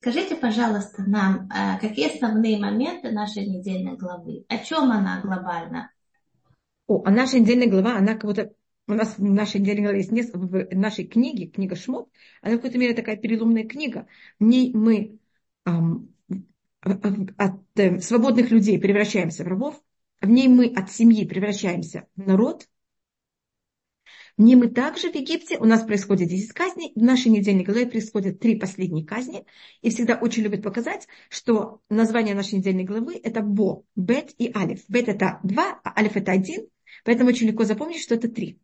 Скажите, пожалуйста, нам, э, какие основные моменты нашей недельной главы? О чем она глобально? О, а наша недельная глава, она как будто у нас в нашей недельной главе есть несколько, в нашей книге, книга Шмот, она в какой-то мере такая переломная книга. В ней мы эм, от э, свободных людей превращаемся в рабов, в ней мы от семьи превращаемся в народ, не мы также в Египте, у нас происходит 10 казней, в нашей недельной главе происходят три последние казни, и всегда очень любят показать, что название нашей недельной главы это Бо, Бет и Алиф. Бет это два, а Алиф это один, поэтому очень легко запомнить, что это три.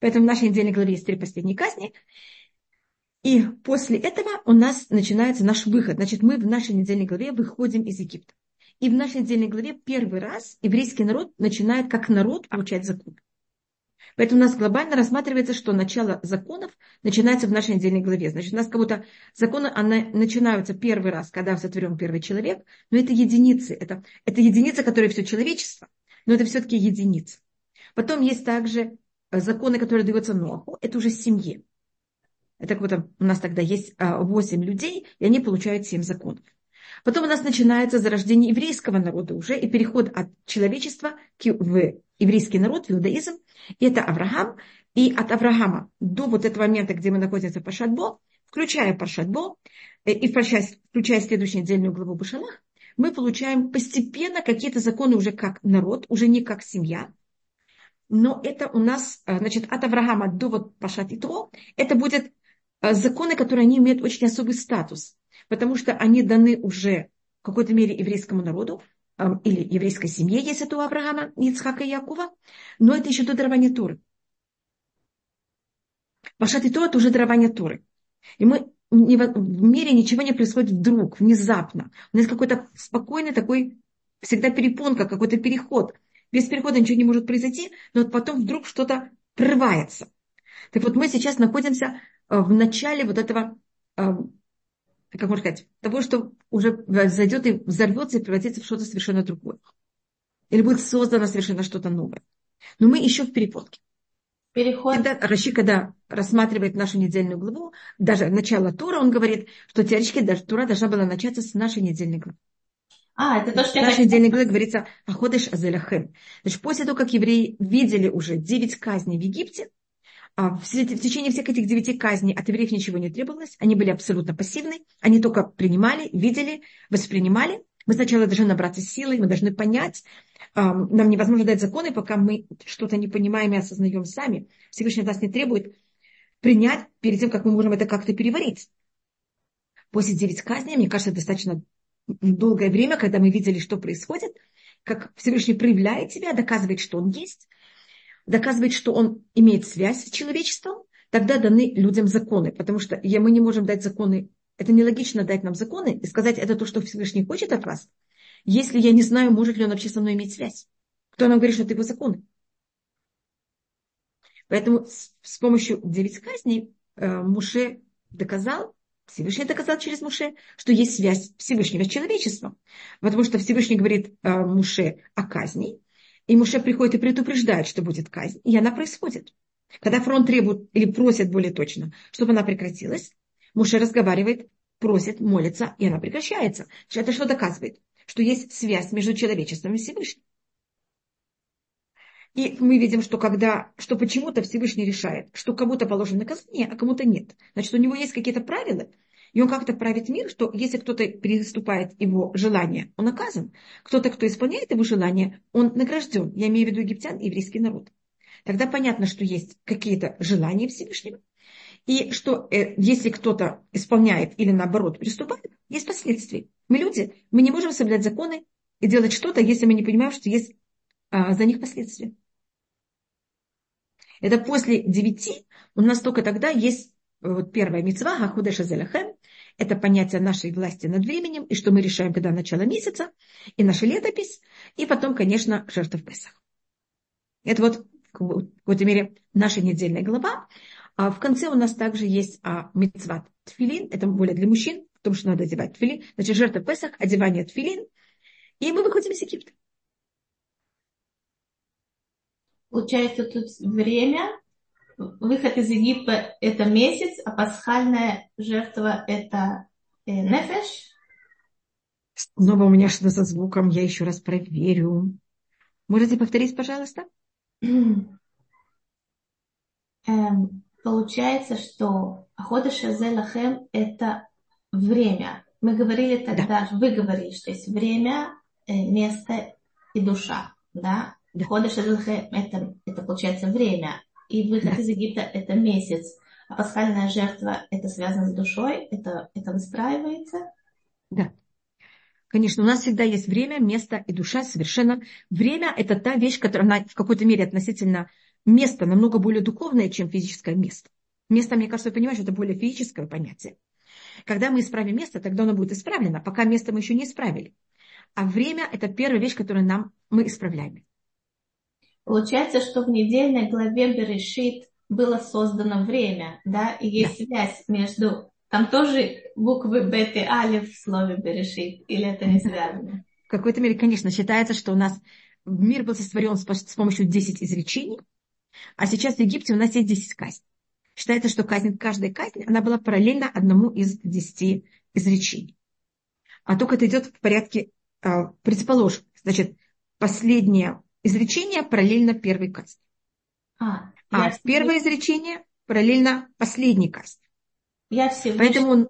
Поэтому в нашей недельной главе есть три последние казни, и после этого у нас начинается наш выход. Значит, мы в нашей недельной главе выходим из Египта. И в нашей недельной главе первый раз еврейский народ начинает как народ получать закон. Поэтому у нас глобально рассматривается, что начало законов начинается в нашей недельной главе. Значит, у нас как будто законы она, начинаются первый раз, когда сотворен первый человек, но это единицы. Это, это единица, которая все человечество, но это все-таки единица. Потом есть также э, законы, которые даются Ноху, это уже семье. Это как будто у нас тогда есть 8 э, людей, и они получают 7 законов. Потом у нас начинается зарождение еврейского народа уже и переход от человечества в еврейский народ, в иудаизм. Это Авраам. И от Авраама до вот этого момента, где мы находимся в Пашатбо, включая Пашатбо, э, и включая, включая следующую недельную главу Башалах, мы получаем постепенно какие-то законы уже как народ, уже не как семья. Но это у нас, э, значит, от Авраама до вот Пашат и Тро, это будет э, законы, которые они имеют очень особый статус потому что они даны уже в какой-то мере еврейскому народу, или еврейской семье, если это у Авраама, Ицхака и Якова, но это еще до дарования Торы. Пашат и Тора – это уже дарование Торы. И мы в мире ничего не происходит вдруг, внезапно. У нас какой-то спокойный такой, всегда перепонка, какой-то переход. Без перехода ничего не может произойти, но потом вдруг что-то прорывается. Так вот, мы сейчас находимся э, в начале вот этого как можно сказать, того, что уже зайдет и взорвется и превратится в что-то совершенно другое. Или будет создано совершенно что-то новое. Но мы еще в переподке. Переход. Когда Раши, когда рассматривает нашу недельную главу, даже начало Тура, он говорит, что теоретически даже Тура должна была начаться с нашей недельной главы. А, это то, что... В нашей недельной главе говорится «Аходыш Азелахем». Значит, после того, как евреи видели уже девять казней в Египте, а, в течение всех этих девяти казней от евреев ничего не требовалось, они были абсолютно пассивны, они только принимали, видели, воспринимали. Мы сначала должны набраться силой, мы должны понять, нам невозможно дать законы, пока мы что-то не понимаем и осознаем сами. Всевышний нас не требует принять перед тем, как мы можем это как-то переварить. После девять казней, мне кажется, достаточно долгое время, когда мы видели, что происходит, как Всевышний проявляет себя, доказывает, что он есть, доказывает, что он имеет связь с человечеством, тогда даны людям законы. Потому что мы не можем дать законы, это нелогично дать нам законы и сказать, это то, что Всевышний хочет от вас, если я не знаю, может ли он вообще со мной иметь связь. Кто нам говорит, что это его законы? Поэтому с, помощью девять казней э, Муше доказал, Всевышний доказал через Муше, что есть связь Всевышнего с человечеством. Потому что Всевышний говорит э, Муше о казни, и Муше приходит и предупреждает, что будет казнь, и она происходит. Когда фронт требует или просит более точно, чтобы она прекратилась, Муше разговаривает, просит, молится, и она прекращается. Это что доказывает? Что есть связь между человечеством и Всевышним. И мы видим, что когда, что почему-то Всевышний решает, что кому-то положено наказание, а кому-то нет. Значит, у него есть какие-то правила, и он как-то правит мир, что если кто-то переступает его желание, он наказан. Кто-то, кто исполняет его желание, он награжден. Я имею в виду египтян и еврейский народ. Тогда понятно, что есть какие-то желания Всевышнего. И что э, если кто-то исполняет или наоборот приступает, есть последствия. Мы люди, мы не можем соблюдать законы и делать что-то, если мы не понимаем, что есть а, за них последствия. Это после девяти у нас только тогда есть вот первая мецва, Хахудеша Зелахем, это понятие нашей власти над временем, и что мы решаем, когда начало месяца, и наша летопись, и потом, конечно, жертва в Песах. Это вот в какой-то мере наша недельная глава. А в конце у нас также есть а, мецват тфилин, это более для мужчин, потому что надо одевать тфилин. Значит, жертва в Песах, одевание тфилин, и мы выходим из Египта. Получается, тут время выход из Египта – это месяц, а пасхальная жертва – это э, нефеш. Снова у меня что-то со звуком, я еще раз проверю. Можете повторить, пожалуйста? Эм, получается, что Хода Шазелахем – это время. Мы говорили тогда, да. вы говорили, что есть время, э, место и душа. Да? да. Шазелахем – это, это получается время. И выход из Египта – это месяц. А пасхальная жертва – это связано с душой? Это, это выстраивается? Да. Конечно, у нас всегда есть время, место и душа совершенно. Время – это та вещь, которая в какой-то мере относительно места намного более духовное, чем физическое место. Место, мне кажется, вы понимаете, это более физическое понятие. Когда мы исправим место, тогда оно будет исправлено. Пока место мы еще не исправили. А время – это первая вещь, которую нам, мы исправляем. Получается, что в недельной главе Берешит было создано время, да, и есть да. связь между там тоже буквы бет и алиф в слове берешит, или это не связано? В какой-то мере, конечно, считается, что у нас мир был сотворен с помощью 10 изречений, а сейчас в Египте у нас есть 10 казней. Считается, что казнь, каждая казнь, она была параллельна одному из 10 изречений. А только это идет в порядке, а, предположим, значит, последнее изречение параллельно первой казни. А, а первое изречение параллельно последней казни. Я все Поэтому он,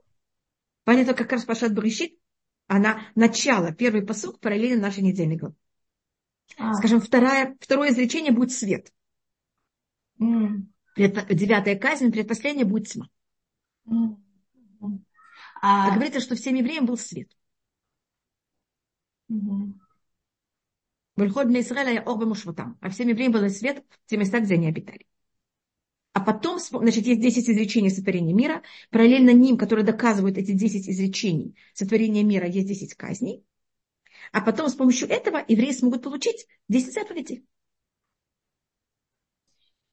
понятно, как раз Пашат Брещит, она начало, первый посук параллельно нашей недельной главы. А. Скажем, второе, второе изречение будет свет. Mm. Девятая казнь, предпоследняя будет тьма. Mm. А... а говорится, что всем евреям был свет. Вольход на Израиля я А всем евреям был свет в те места, где они обитали. А потом, значит, есть 10 изречений сотворения мира. Параллельно ним, которые доказывают эти 10 изречений сотворения мира, есть 10 казней. А потом с помощью этого евреи смогут получить 10 заповедей.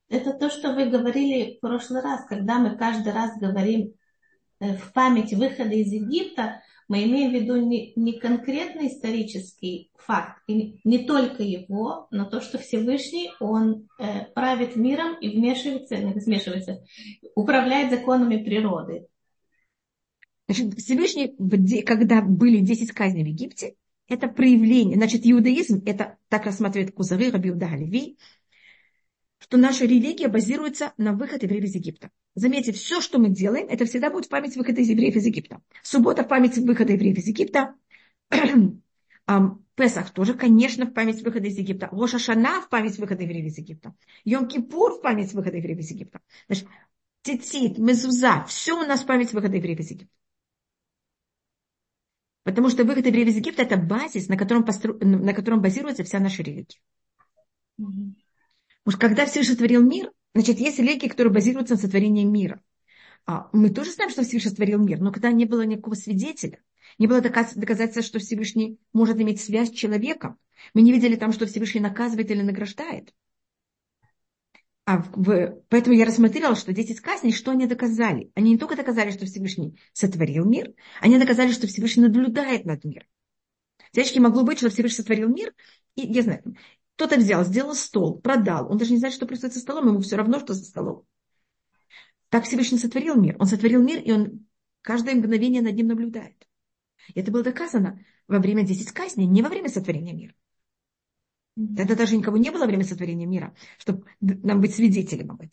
Это то, что вы говорили в прошлый раз, когда мы каждый раз говорим э, в память выхода из Египта, мы имеем в виду не, не конкретный исторический факт, и не только его, но то, что Всевышний, он э, правит миром и вмешивается, не смешивается, управляет законами природы. Значит, Всевышний, когда были 10 казней в Египте, это проявление, значит, иудаизм, это так рассматривает Кузары, Рабиуда Леви, что наша религия базируется на выходе евреев из Египта. Заметьте, все, что мы делаем, это всегда будет в память выхода из евреев из Египта. Суббота в память выхода евреев из Египта. Песах тоже, конечно, в память выхода из Египта. Роша Шана в память выхода евреев из Египта. Йом-Кипур в память выхода евреев из Египта. Значит, Тицит, Мезуза, все у нас в память выхода евреев из Египта. Потому что выход евреев из Египта – это базис, на котором, постру... на котором базируется вся наша религия. Потому что когда Всевышний сотворил мир, значит, есть религии, которые базируются на сотворении мира. А мы тоже знаем, что Всевышний сотворил мир, но когда не было никакого свидетеля, не было доказательства, что Всевышний может иметь связь с человеком. Мы не видели там, что Всевышний наказывает или награждает. А в, поэтому я рассмотрела, что 10 казней, что они доказали? Они не только доказали, что Всевышний сотворил мир, они доказали, что Всевышний наблюдает над миром. Девочки, могло быть, что Всевышний сотворил мир, и, я знаю, кто-то взял, сделал стол, продал. Он даже не знает, что происходит со столом, ему все равно, что за столом. Так Всевышний сотворил мир. Он сотворил мир, и он каждое мгновение над ним наблюдает. И это было доказано во время 10 казней, не во время сотворения мира. Тогда даже никого не было во время сотворения мира, чтобы нам быть свидетелем об этом.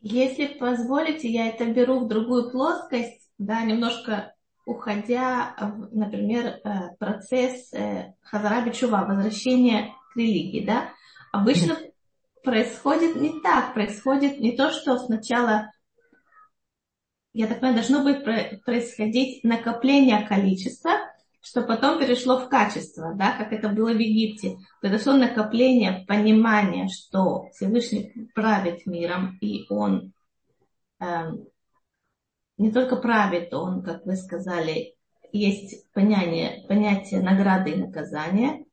Если позволите, я это беру в другую плоскость, да, немножко уходя, в, например, э, процесс э, Хазараби Чува, религии, да, обычно происходит не так, происходит не то, что сначала, я так понимаю, должно быть происходить накопление количества, что потом перешло в качество, да, как это было в Египте. Произошло накопление понимания, что Всевышний правит миром, и он э, не только правит, он, как вы сказали, есть понятие, понятие награды и наказания,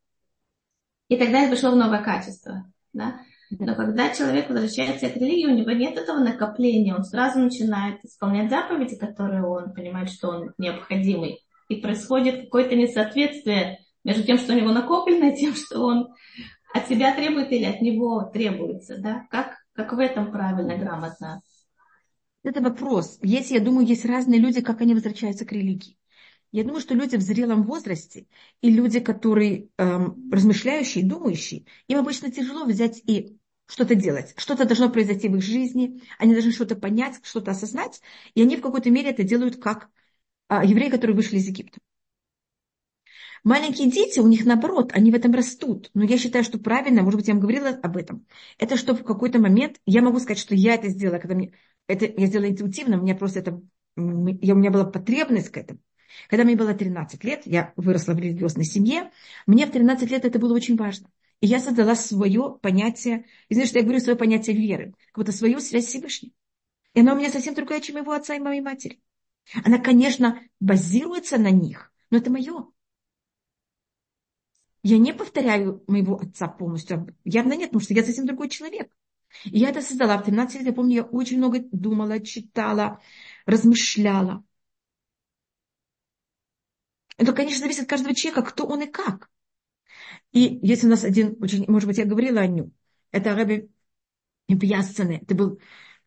и тогда это пришло в новое качество. Да? Но когда человек возвращается к религии, у него нет этого накопления, он сразу начинает исполнять заповеди, которые он понимает, что он необходимый. И происходит какое-то несоответствие между тем, что у него накоплено, и тем, что он от себя требует или от него требуется. Да? Как, как в этом правильно, грамотно Это вопрос. Если, я думаю, есть разные люди, как они возвращаются к религии. Я думаю, что люди в зрелом возрасте и люди, которые эм, размышляющие, думающие, им обычно тяжело взять и что-то делать. Что-то должно произойти в их жизни, они должны что-то понять, что-то осознать, и они в какой-то мере это делают как э, евреи, которые вышли из Египта. Маленькие дети, у них наоборот, они в этом растут. Но я считаю, что правильно, может быть, я вам говорила об этом, это что в какой-то момент, я могу сказать, что я это сделала, когда мне, это я сделала интуитивно, у меня просто это, я, у меня была потребность к этому. Когда мне было 13 лет, я выросла в религиозной семье, мне в 13 лет это было очень важно. И я создала свое понятие, и знаешь, что я говорю свое понятие веры, как будто свою связь с Всевышним. И она у меня совсем другая, чем его отца и моей матери. Она, конечно, базируется на них, но это мое. Я не повторяю моего отца полностью. Явно нет, потому что я совсем другой человек. И я это создала. В 13 лет, я помню, я очень много думала, читала, размышляла. Это, конечно, зависит от каждого человека, кто он и как. И есть у нас один, очень, может быть, я говорила о нем. Это Рэбби Пьясцене. Это был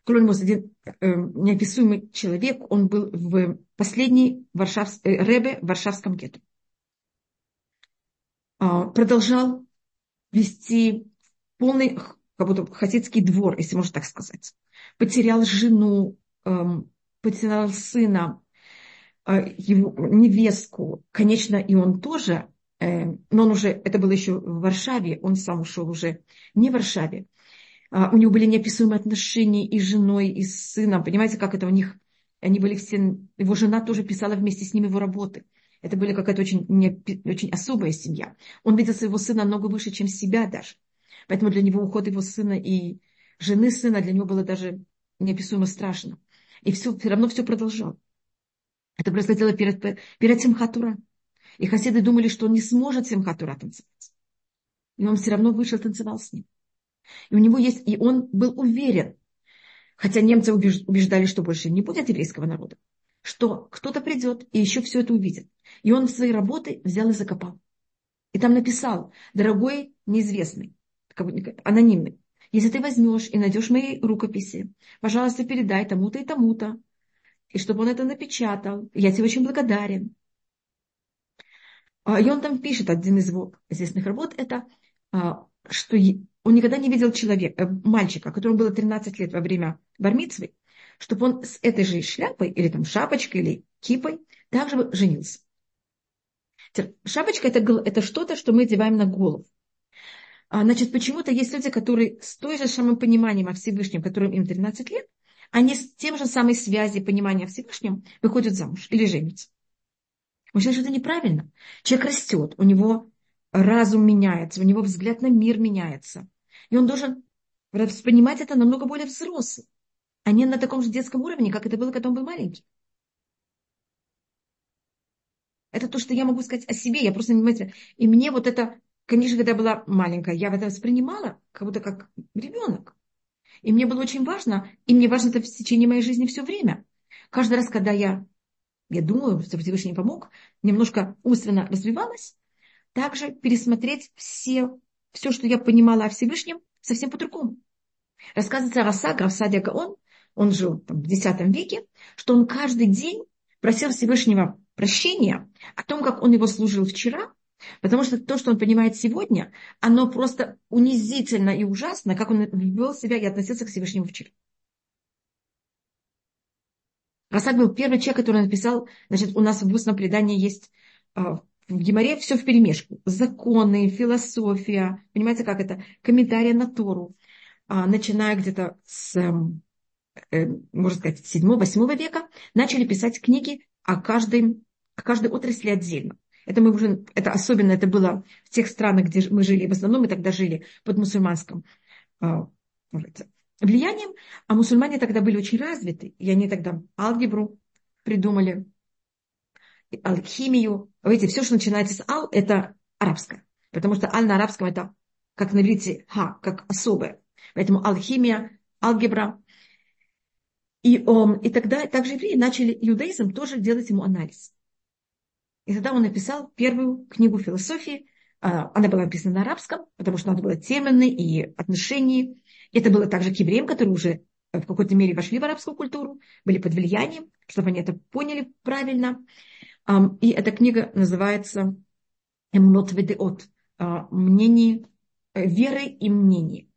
Клонмус, один э, неописуемый человек. Он был в последней Варшавс, э, Рэбе в Варшавском гетто. Э, продолжал вести полный как будто хасидский двор, если можно так сказать. Потерял жену, э, потерял сына, его невестку, конечно, и он тоже, э, но он уже, это было еще в Варшаве, он сам ушел уже не в Варшаве. А, у него были неописуемые отношения и с женой, и с сыном. Понимаете, как это у них, они были все, его жена тоже писала вместе с ним его работы. Это была какая-то очень, не, очень особая семья. Он видел своего сына много выше, чем себя даже. Поэтому для него уход его сына и жены сына для него было даже неописуемо страшно. И все, все равно все продолжал. Это происходило перед, перед Симхатура. И хасиды думали, что он не сможет Симхатура танцевать. И он все равно вышел, танцевал с ним. И у него есть, и он был уверен, хотя немцы убеждали, что больше не будет еврейского народа, что кто-то придет и еще все это увидит. И он свои работы взял и закопал. И там написал, дорогой неизвестный, анонимный, если ты возьмешь и найдешь мои рукописи, пожалуйста, передай тому-то и тому-то, и чтобы он это напечатал. Я тебе очень благодарен. А, и он там пишет, один из его известных работ, это, а, что он никогда не видел человека, э, мальчика, которому было 13 лет во время бармитвы, чтобы он с этой же шляпой, или там шапочкой, или кипой, также женился. Шапочка это, это что-то, что мы одеваем на голову. А, значит, почему-то есть люди, которые с той же самым пониманием о Всевышнем, которым им 13 лет, они с тем же самой связи понимания Всевышнем выходят замуж или женятся. Он считает, что это неправильно. Человек растет, у него разум меняется, у него взгляд на мир меняется. И он должен воспринимать это намного более взрослым, а не на таком же детском уровне, как это было, когда он был маленький. Это то, что я могу сказать о себе. Я просто, понимаете, и мне вот это, конечно, когда я была маленькая, я это воспринимала как будто как ребенок. И мне было очень важно, и мне важно это в течение моей жизни все время. Каждый раз, когда я, я думаю, что Всевышний помог, немножко умственно развивалась, также пересмотреть все, все, что я понимала о Всевышнем, совсем по-другому. Рассказывается Раса, граф Садия Гаон, он жил там, в X веке, что он каждый день просил Всевышнего прощения о том, как он его служил вчера, Потому что то, что он понимает сегодня, оно просто унизительно и ужасно, как он вел себя и относился к Всевышнему вчера. Расак был первый человек, который написал, значит, у нас в устном предании есть а, в Геморе все в перемешку. Законы, философия, понимаете, как это? Комментарии на Тору. А, начиная где-то с, эм, э, можно сказать, 7-8 века, начали писать книги о каждой, о каждой отрасли отдельно. Это мы уже, это особенно это было в тех странах, где мы жили, в основном мы тогда жили под мусульманским а, влиянием, а мусульмане тогда были очень развиты, и они тогда алгебру придумали, алхимию. Видите, все, что начинается с ал, это арабское. Потому что аль на арабском это, как на иврите, ха, как особое. Поэтому алхимия, алгебра. И, он, и тогда также евреи начали иудаизм тоже делать ему анализ. И тогда он написал первую книгу философии. А, она была написана на арабском, потому что надо было термины и отношения. Это было также к евреям, которые уже в какой-то мере вошли в арабскую культуру, были под влиянием, чтобы они это поняли правильно. И эта книга называется «Эмнот ведеот» а, мнение, э, веры и мнения,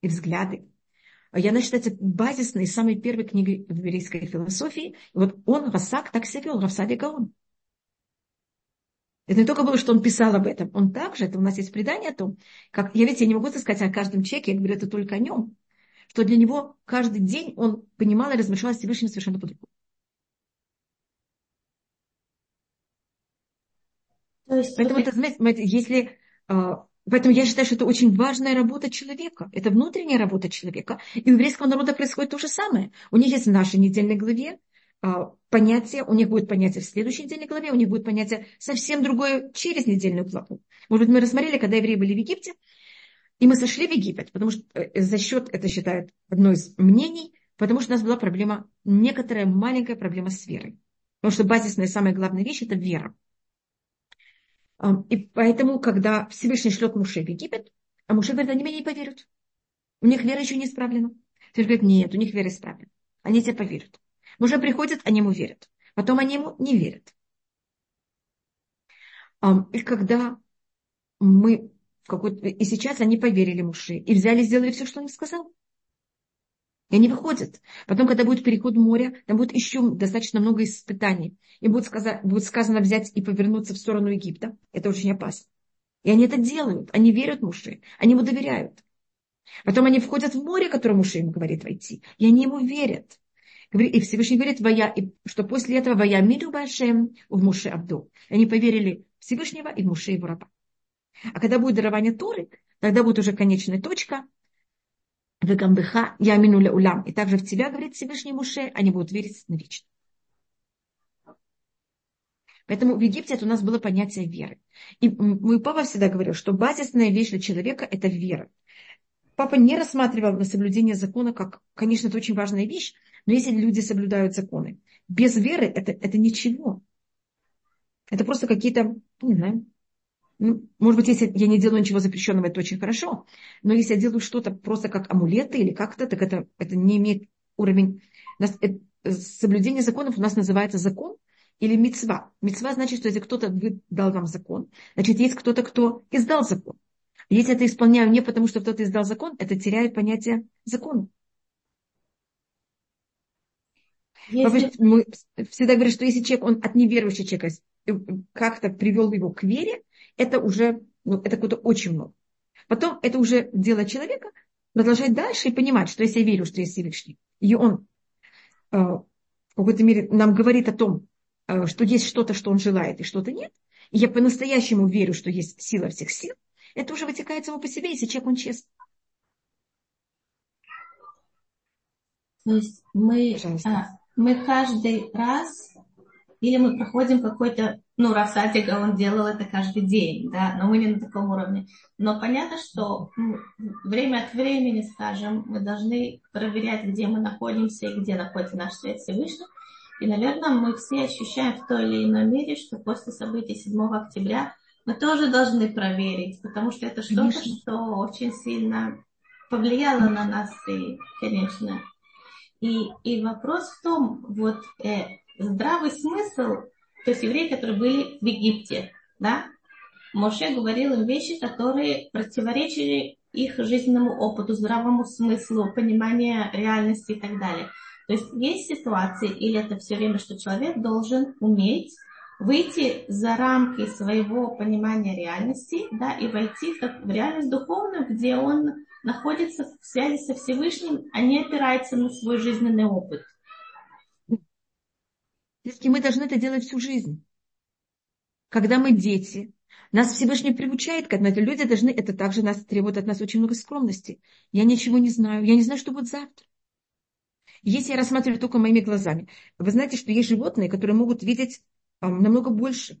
и взгляды. Я считается базисной, самой первой книгой в еврейской философии. И вот он, Расак, так себя вел, Равсади Гаон. Это не только было, что он писал об этом, он также, это у нас есть предание о том, как, я ведь я не могу сказать о каждом человеке, я говорю это только о нем, что для него каждый день он понимал и размышлял с Всевышним совершенно по-другому. Есть, Поэтому, это, знаете, если а, Поэтому я считаю, что это очень важная работа человека. Это внутренняя работа человека. И у еврейского народа происходит то же самое. У них есть в нашей недельной главе понятие, у них будет понятие в следующей недельной главе, у них будет понятие совсем другое через недельную главу. Может быть, мы рассмотрели, когда евреи были в Египте, и мы сошли в Египет, потому что э, за счет, это считают одно из мнений, потому что у нас была проблема, некоторая маленькая проблема с верой. Потому что базисная, самая главная вещь – это вера. И поэтому, когда Всевышний шлет Муше в Египет, а Муше говорит, они мне не поверят. У них вера еще не исправлена. Ты говорит, нет, у них вера исправлена. Они тебе поверят. Муше приходит, они ему верят. Потом они ему не верят. И когда мы в какой-то... И сейчас они поверили Муше и взяли, сделали все, что он сказал. И они выходят. Потом, когда будет переход моря, там будет еще достаточно много испытаний. И будет, сказано, будет сказано взять и повернуться в сторону Египта. Это очень опасно. И они это делают. Они верят Муше. Они ему доверяют. Потом они входят в море, которое Муше им говорит войти. И они ему верят. И Всевышний говорит, Вая, что после этого Вая миру Башем в Муше Абду. Они поверили Всевышнего и в Муше его раба. А когда будет дарование Торы, тогда будет уже конечная точка, Вегамбеха я минуля улям. И также в тебя, говорит Всевышний Муше, они будут верить навечно. Поэтому в Египте это у нас было понятие веры. И мой папа всегда говорил, что базисная вещь для человека – это вера. Папа не рассматривал на соблюдение закона как, конечно, это очень важная вещь, но если люди соблюдают законы, без веры это, это ничего. Это просто какие-то, не знаю, ну, может быть, если я не делаю ничего запрещенного, это очень хорошо. Но если я делаю что-то просто как амулеты или как-то, так это, это не имеет уровень... Нас, это, соблюдение законов у нас называется закон или мецва. Мецва значит, что если кто-то дал вам закон, значит, есть кто-то, кто издал закон. Если это исполняю не потому, что кто-то издал закон, это теряет понятие закона. Если... Мы всегда говорим, что если человек, он от неверующего человека э, как-то привел его к вере, это уже, ну, это какое-то очень много. Потом это уже дело человека продолжать дальше и понимать, что если я верю, что есть Всевышний, и он э, в какой-то мере нам говорит о том, э, что есть что-то, что он желает, и что-то нет, и я по-настоящему верю, что есть сила всех сил, это уже вытекает само по себе, если человек он честный. То есть мы, а, мы каждый раз, или мы проходим какой-то ну, Рафсатига, он делал это каждый день, да, но мы не на таком уровне. Но понятно, что время от времени, скажем, мы должны проверять, где мы находимся и где находится наш свет Всевышний. И, наверное, мы все ощущаем в той или иной мере, что после событий 7 октября мы тоже должны проверить, потому что это что-то, что очень сильно повлияло на нас, и, конечно. И, и вопрос в том, вот э, здравый смысл то есть евреи, которые были в Египте, да, Моше говорил им вещи, которые противоречили их жизненному опыту, здравому смыслу, пониманию реальности и так далее. То есть есть ситуации, или это все время, что человек должен уметь выйти за рамки своего понимания реальности, да, и войти в, в реальность духовную, где он находится в связи со Всевышним, а не опирается на свой жизненный опыт. И мы должны это делать всю жизнь. Когда мы дети, нас Всевышний приучает к этому. Люди должны, это также нас требует от нас очень много скромности. Я ничего не знаю, я не знаю, что будет завтра. Если я рассматриваю только моими глазами, вы знаете, что есть животные, которые могут видеть а, намного больше.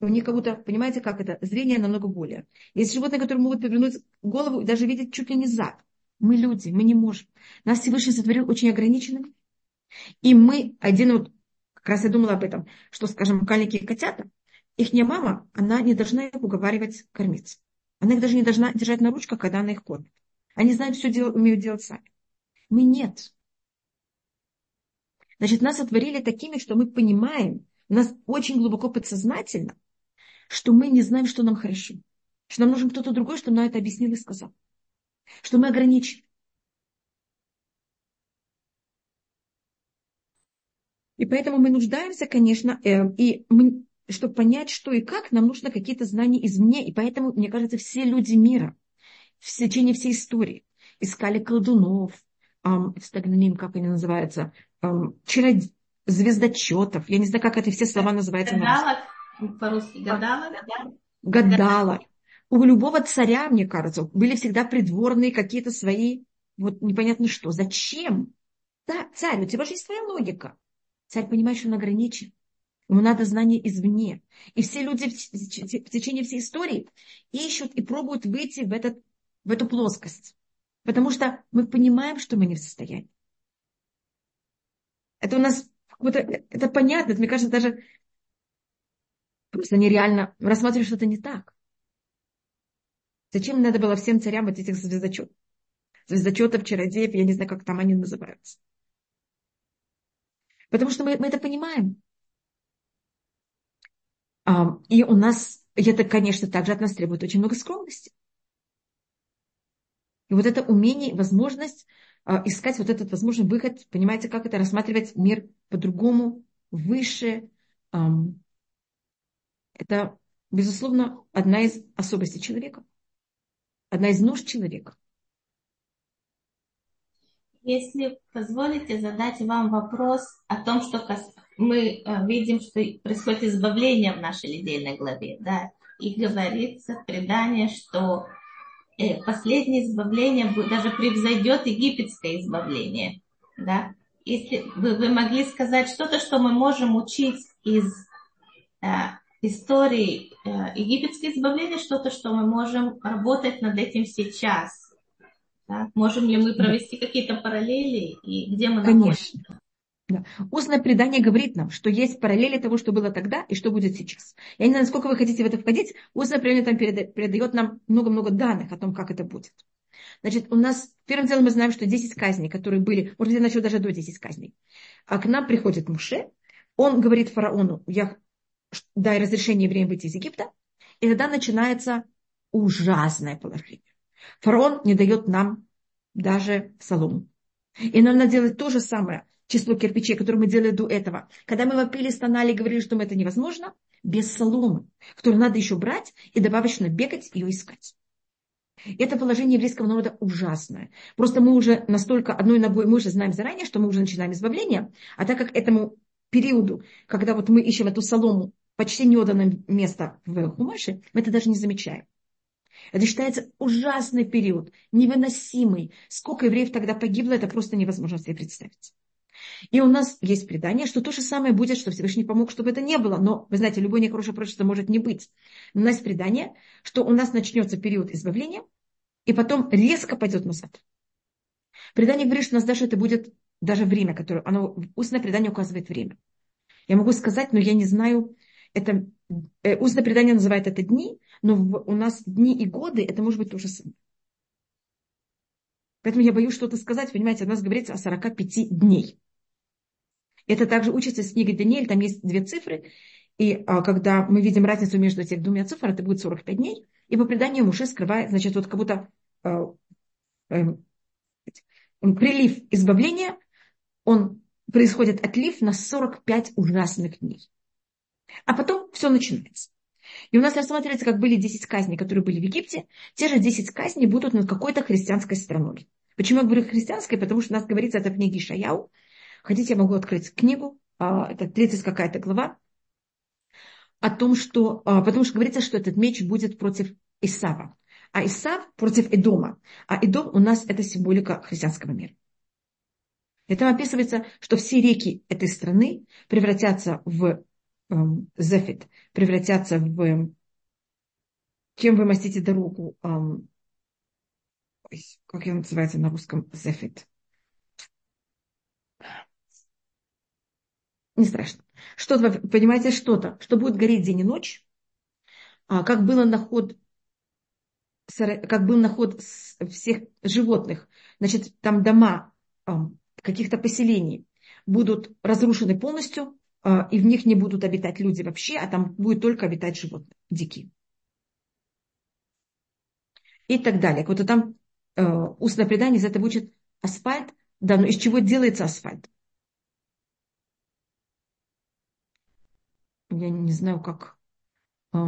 У них как будто, понимаете, как это? Зрение намного более. Есть животные, которые могут повернуть голову и даже видеть чуть ли не зад. Мы люди, мы не можем. Нас Всевышний сотворил очень ограниченным. И мы, один вот как раз я думала об этом, что, скажем, маленькие котята, их мама, она не должна их уговаривать кормиться. Она их даже не должна держать на ручках, когда она их кормит. Они знают, все делать, умеют делать сами. Мы нет. Значит, нас сотворили такими, что мы понимаем, у нас очень глубоко подсознательно, что мы не знаем, что нам хорошо. Что нам нужен кто-то другой, что нам это объяснил и сказал. Что мы ограничены. И поэтому мы нуждаемся, конечно, э, и мы, чтобы понять, что и как, нам нужно какие-то знания извне. И поэтому, мне кажется, все люди мира в течение всей истории искали колдунов, эм, стагнаним, как они называются, эм, чарод... звездочетов. Я не знаю, как это все слова называются. Гадалок, по-русски гадалок. Гадалок. У любого царя, мне кажется, были всегда придворные какие-то свои, вот непонятно что. Зачем? Да, царь, у тебя же есть своя логика. Царь понимает, что он ограничен. Ему надо знания извне. И все люди в течение всей истории ищут и пробуют выйти в, этот, в эту плоскость. Потому что мы понимаем, что мы не в состоянии. Это у нас это, это понятно, это, мне кажется, даже просто нереально рассматривать что-то не так. Зачем надо было всем царям вот этих звездочетов? Звездочетов, чародеев, я не знаю, как там они называются. Потому что мы, мы это понимаем. А, и у нас, это, конечно, также от нас требует очень много скромности. И вот это умение, возможность а, искать вот этот возможный выход, понимаете, как это рассматривать мир по-другому, выше. Это, безусловно, одна из особостей человека, одна из нужд человека. Если позволите задать вам вопрос о том, что мы э, видим, что происходит избавление в нашей недельной главе, да, и говорится в предании, что э, последнее избавление даже превзойдет египетское избавление, да. Если бы вы могли сказать что-то, что мы можем учить из э, истории э, египетского избавления, что-то, что мы можем работать над этим сейчас, да? Можем ли мы провести да. какие-то параллели и где мы Конечно. Да. Устное предание говорит нам, что есть параллели того, что было тогда и что будет сейчас. Я не знаю, насколько вы хотите в это входить. Устное предание там передает нам много-много данных о том, как это будет. Значит, у нас, первым делом мы знаем, что 10 казней, которые были, может быть, я начал даже до 10 казней. А к нам приходит Муше, он говорит фараону, я дай разрешение евреям выйти из Египта, и тогда начинается ужасное положение. Фараон не дает нам даже солому. И нам надо делать то же самое число кирпичей, которое мы делали до этого. Когда мы вопили, стонали говорили, что это невозможно, без соломы, которую надо еще брать и добавочно бегать ее искать. Это положение еврейского народа ужасное. Просто мы уже настолько одной ногой, мы уже знаем заранее, что мы уже начинаем избавление, а так как этому периоду, когда вот мы ищем эту солому, почти не отданное место в Хумаше, мы это даже не замечаем. Это считается ужасный период, невыносимый. Сколько евреев тогда погибло, это просто невозможно себе представить. И у нас есть предание, что то же самое будет, что Всевышний помог, чтобы это не было. Но, вы знаете, любое нехорошее пророчество может не быть. Но у нас предание, что у нас начнется период избавления, и потом резко пойдет назад. Предание говорит, что у нас даже это будет даже время, которое, оно, устное предание указывает время. Я могу сказать, но я не знаю, это э, устное предание называет это дни, но в, у нас дни и годы, это может быть то же самое. Поэтому я боюсь что-то сказать, понимаете, у нас говорится о 45 дней. Это также учится с книгой Даниэль, там есть две цифры, и а, когда мы видим разницу между этими двумя цифрами, это будет 45 дней, и по преданию Муше скрывает, значит, вот как будто а, а, прилив избавления, он происходит отлив на 45 ужасных дней. А потом все начинается. И у нас рассматривается, как были 10 казней, которые были в Египте. Те же 10 казней будут над какой-то христианской страной. Почему я говорю христианской? Потому что у нас говорится это в книге Шаяу. Хотите, я могу открыть книгу. А, это 30 какая-то глава. О том, что... А, потому что говорится, что этот меч будет против Исава. А Исав против Эдома. А Эдом у нас это символика христианского мира. И там описывается, что все реки этой страны превратятся в зефит, превратятся в... Эм, чем вы мастите дорогу? Эм, как его называется на русском? Зефит. Не страшно. Что-то, понимаете, что-то, что будет гореть день и ночь, а, как было на ход как был наход всех животных. Значит, там дома каких-то поселений будут разрушены полностью, и в них не будут обитать люди вообще, а там будет только обитать животные, дикие. И так далее. Вот там э, устное предание из этого учит асфальт. Да, но из чего делается асфальт? Я не знаю, как э,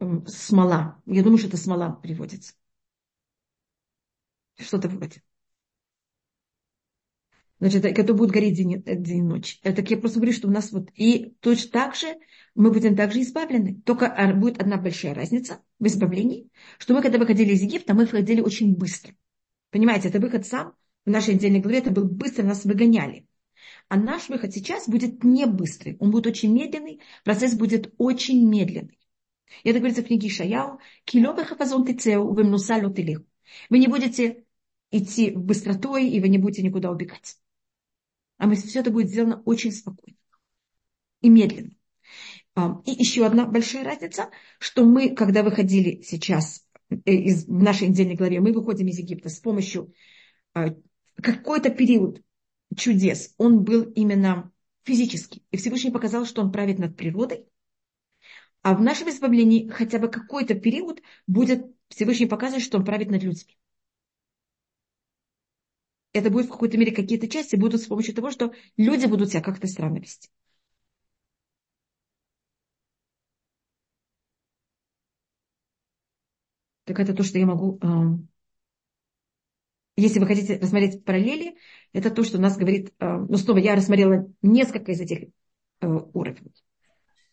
э, смола. Я думаю, что это смола приводится. Что-то вроде. Значит, это будет гореть день, э, день и ночь. Это я просто говорю, что у нас вот... И точно так же мы будем также избавлены. Только а, будет одна большая разница в избавлении, что мы, когда выходили из Египта, мы выходили очень быстро. Понимаете, это выход сам в нашей отдельной главе, это был быстро, нас выгоняли. А наш выход сейчас будет не быстрый, он будет очень медленный, процесс будет очень медленный. И это говорится в книге Шаяу, «Киловеха фазон тицеу, вы не будете идти быстротой, и вы не будете никуда убегать. А мы, все это будет сделано очень спокойно и медленно. И еще одна большая разница, что мы, когда выходили сейчас э, из нашей недельной главе, мы выходим из Египта с помощью а, какой-то период чудес. Он был именно физический. И Всевышний показал, что он правит над природой. А в нашем избавлении хотя бы какой-то период будет Всевышний показывать, что он правит над людьми это будет в какой-то мере какие-то части будут с помощью того, что люди будут себя как-то странно вести. Так это то, что я могу... Эм, если вы хотите рассмотреть параллели, это то, что у нас говорит... Эм, ну, снова я рассмотрела несколько из этих э, уровней.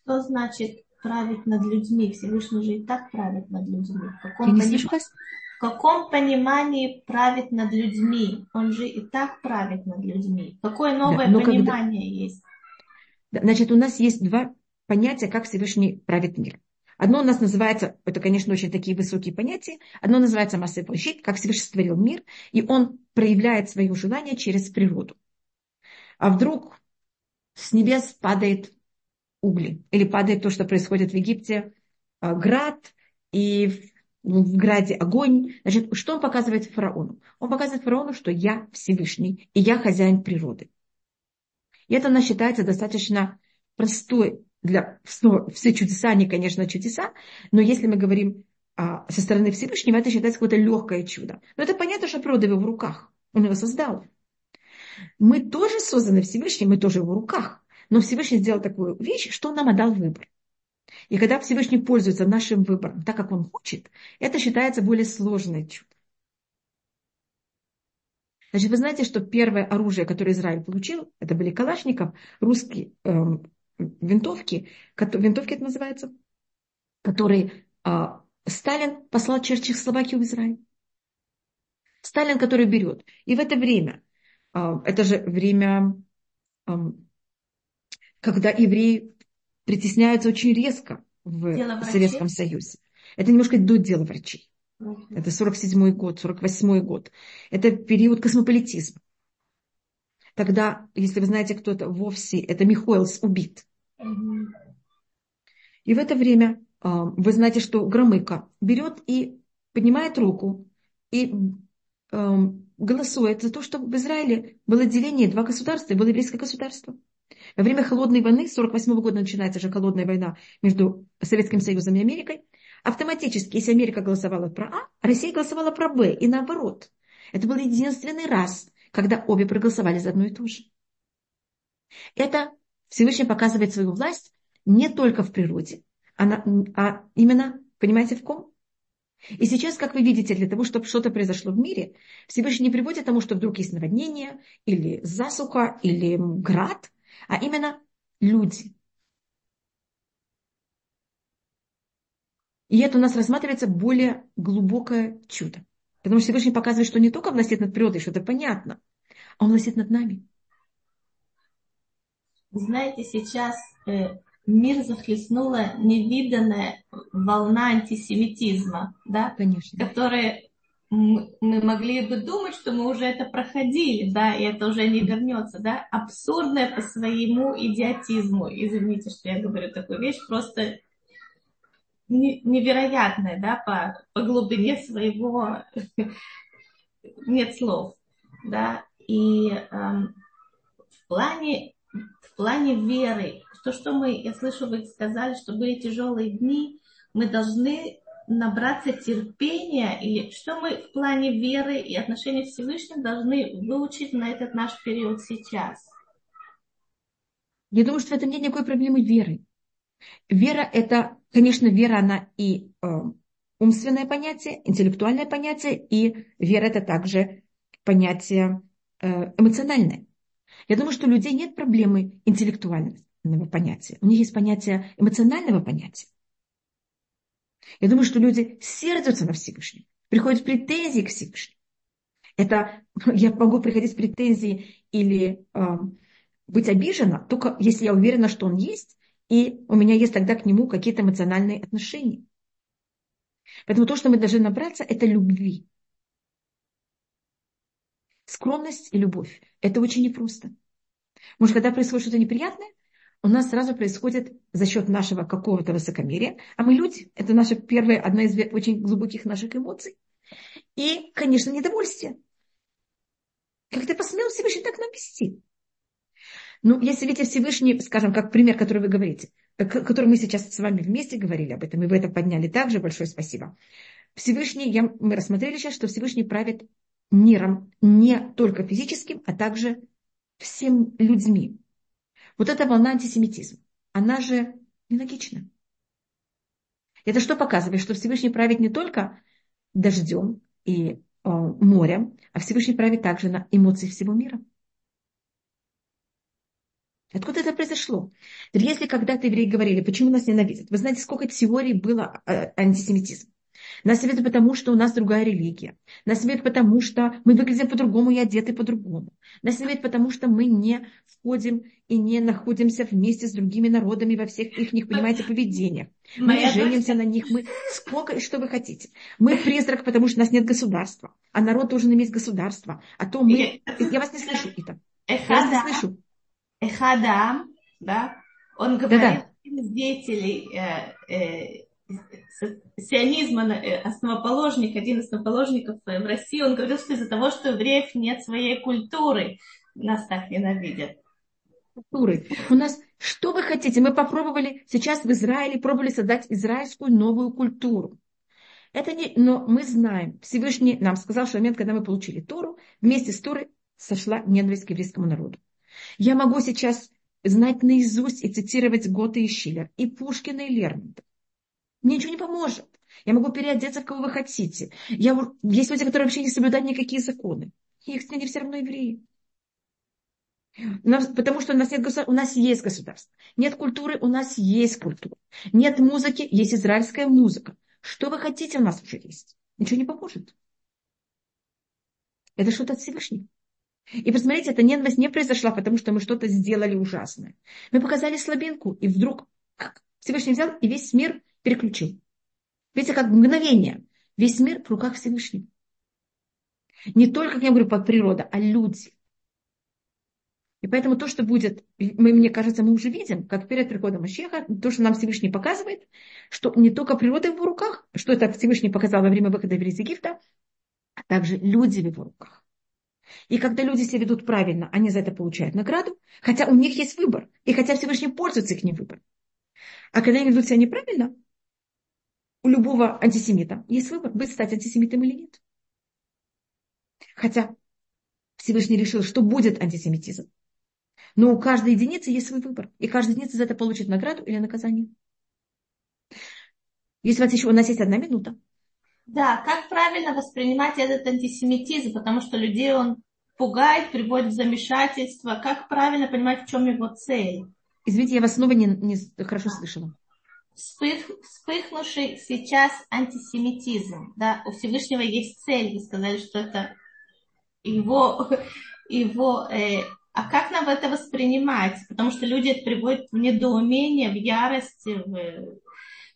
Что значит править над людьми? Всевышний же и так правит над людьми. В каком я не слышу вас? В каком понимании правит над людьми? Он же и так правит над людьми. Какое новое да, понимание когда... есть? Значит, у нас есть два понятия, как Всевышний правит мир. Одно у нас называется, это, конечно, очень такие высокие понятия, одно называется масса площадь, как Всевышний створил мир, и он проявляет свое желание через природу. А вдруг с небес падает угли, или падает то, что происходит в Египте, а, град, и в граде огонь. Значит, что он показывает фараону? Он показывает фараону, что я Всевышний, и я хозяин природы. И это, она считается достаточно простой для... Все чудеса, они, конечно, чудеса, но если мы говорим а, со стороны Всевышнего, это считается какое-то легкое чудо. Но это понятно, что природа в его руках. Он его создал. Мы тоже созданы Всевышним, мы тоже в его руках. Но Всевышний сделал такую вещь, что он нам отдал выбор. И когда Всевышний пользуется нашим выбором так, как он хочет, это считается более сложное чудо. Значит, вы знаете, что первое оружие, которое Израиль получил, это были калашников, русские э, винтовки, винтовки это называется, которые э, Сталин послал через Чехословакию в Израиль. Сталин, который берет. И в это время, э, это же время, э, когда евреи притесняются очень резко в Советском Союзе. Это немножко до дела врачей. Это 47 год, 48 год. Это период космополитизма. Тогда, если вы знаете, кто это вовсе, это Михоэлс убит. И в это время а, вы знаете, что Громыко берет и поднимает руку и а, голосует за то, чтобы в Израиле было деление два государства, было еврейское государство. Во время холодной войны, с 1948 года начинается же холодная война между Советским Союзом и Америкой, автоматически, если Америка голосовала про А, Россия голосовала про Б, и наоборот. Это был единственный раз, когда обе проголосовали за одно и то же. Это Всевышний показывает свою власть не только в природе, а, а именно, понимаете, в ком? И сейчас, как вы видите, для того, чтобы что-то произошло в мире, Всевышний не приводит к тому, что вдруг есть наводнение, или засуха, или град, а именно люди. И это у нас рассматривается более глубокое чудо. Потому что Всевышний показывает, что не только властит над природой, что это понятно, а он властит над нами. Знаете, сейчас э, мир захлестнула невиданная волна антисемитизма, да, Конечно. которая мы могли бы думать, что мы уже это проходили, да, и это уже не вернется, да, абсурдное по своему идиотизму, извините, что я говорю такую вещь, просто невероятное, да, по, по глубине своего нет слов, да, и эм, в плане, в плане веры, то, что мы, я слышу, вы сказали, что были тяжелые дни, мы должны набраться терпения, или что мы в плане веры и отношений к Всевышнему должны выучить на этот наш период сейчас? Я думаю, что в этом нет никакой проблемы веры. Вера – это, конечно, вера, она и э, умственное понятие, интеллектуальное понятие, и вера – это также понятие э, эмоциональное. Я думаю, что у людей нет проблемы интеллектуального понятия. У них есть понятие эмоционального понятия. Я думаю, что люди сердятся на Всевышнего, приходят претензии к Всевышнему. Это я могу приходить в претензии или э, быть обижена, только если я уверена, что он есть, и у меня есть тогда к нему какие-то эмоциональные отношения. Поэтому то, что мы должны набраться, это любви. Скромность и любовь. Это очень непросто. Может, когда происходит что-то неприятное, у нас сразу происходит за счет нашего какого-то высокомерия. А мы люди. Это наша первая, одна из очень глубоких наших эмоций. И, конечно, недовольствие. Как ты посмел Всевышний так нам вести? Ну, если видите Всевышний, скажем, как пример, который вы говорите, э, который мы сейчас с вами вместе говорили об этом, и вы это подняли также, большое спасибо. Всевышний, я, мы рассмотрели сейчас, что Всевышний правит миром не только физическим, а также всем людьми. Вот эта волна антисемитизма, она же нелогична. Это что показывает? Что Всевышний правит не только дождем и э, морем, а Всевышний правит также на эмоции всего мира. Откуда это произошло? Если когда-то евреи говорили, почему нас ненавидят, вы знаете, сколько теорий было э, антисемитизма. Нас ненавидят потому, что у нас другая религия. Нас ненавидят потому, что мы выглядим по-другому и одеты по-другому. Нас ненавидят потому, что мы не входим и не находимся вместе с другими народами во всех их, понимаете, поведениях. Мы не женимся на них. Мы сколько и что вы хотите. Мы призрак, потому что у нас нет государства. А народ должен иметь государство. А то мы... Я вас не слышу, Ита. Я вас не слышу. Эхадам, да, он говорит, да -да. деятелей э, э, сионизма, э, основоположник, один из основоположников в России, он говорил, что из-за того, что евреев нет своей культуры, нас так ненавидят. Культуры. У нас, что вы хотите? Мы попробовали сейчас в Израиле, пробовали создать израильскую новую культуру. Это не, но мы знаем, Всевышний нам сказал, что в момент, когда мы получили Тору, вместе с Торой сошла ненависть к еврейскому народу. Я могу сейчас знать наизусть и цитировать Гота и Шиллер, и Пушкина, и Лермонтова. Мне ничего не поможет. Я могу переодеться в кого вы хотите. Я, есть люди, которые вообще не соблюдают никакие законы. Их они все равно евреи. Но, потому что у нас, нет государства, у нас есть государство. Нет культуры, у нас есть культура. Нет музыки, есть израильская музыка. Что вы хотите, у нас уже есть. Ничего не поможет. Это что-то от Всевышнего. И посмотрите, эта ненависть не произошла, потому что мы что-то сделали ужасное. Мы показали слабинку, и вдруг Всевышний взял и весь мир переключил. Видите, как мгновение. Весь мир в руках Всевышнего. Не только, как я говорю, под природа, а люди. И поэтому то, что будет, мы, мне кажется, мы уже видим, как перед приходом Машеха, то, что нам Всевышний показывает, что не только природа в его руках, что это Всевышний показал во время выхода из Египта, а также люди в его руках. И когда люди себя ведут правильно, они за это получают награду, хотя у них есть выбор, и хотя Всевышний пользуется их выбором. А когда они ведут себя неправильно, у любого антисемита есть выбор, быть стать антисемитом или нет. Хотя Всевышний решил, что будет антисемитизм. Но у каждой единицы есть свой выбор. И каждая единица за это получит награду или наказание. Если у вас еще у нас есть одна минута. Да, как правильно воспринимать этот антисемитизм, потому что людей он пугает, приводит в замешательство. Как правильно понимать, в чем его цель? Извините, я вас снова не, не хорошо слышала. Вспых, вспыхнувший сейчас антисемитизм. Да, у Всевышнего есть цель. Вы сказали, что это его, его э, а как нам это воспринимать? Потому что люди это приводят в недоумение, в ярость, в,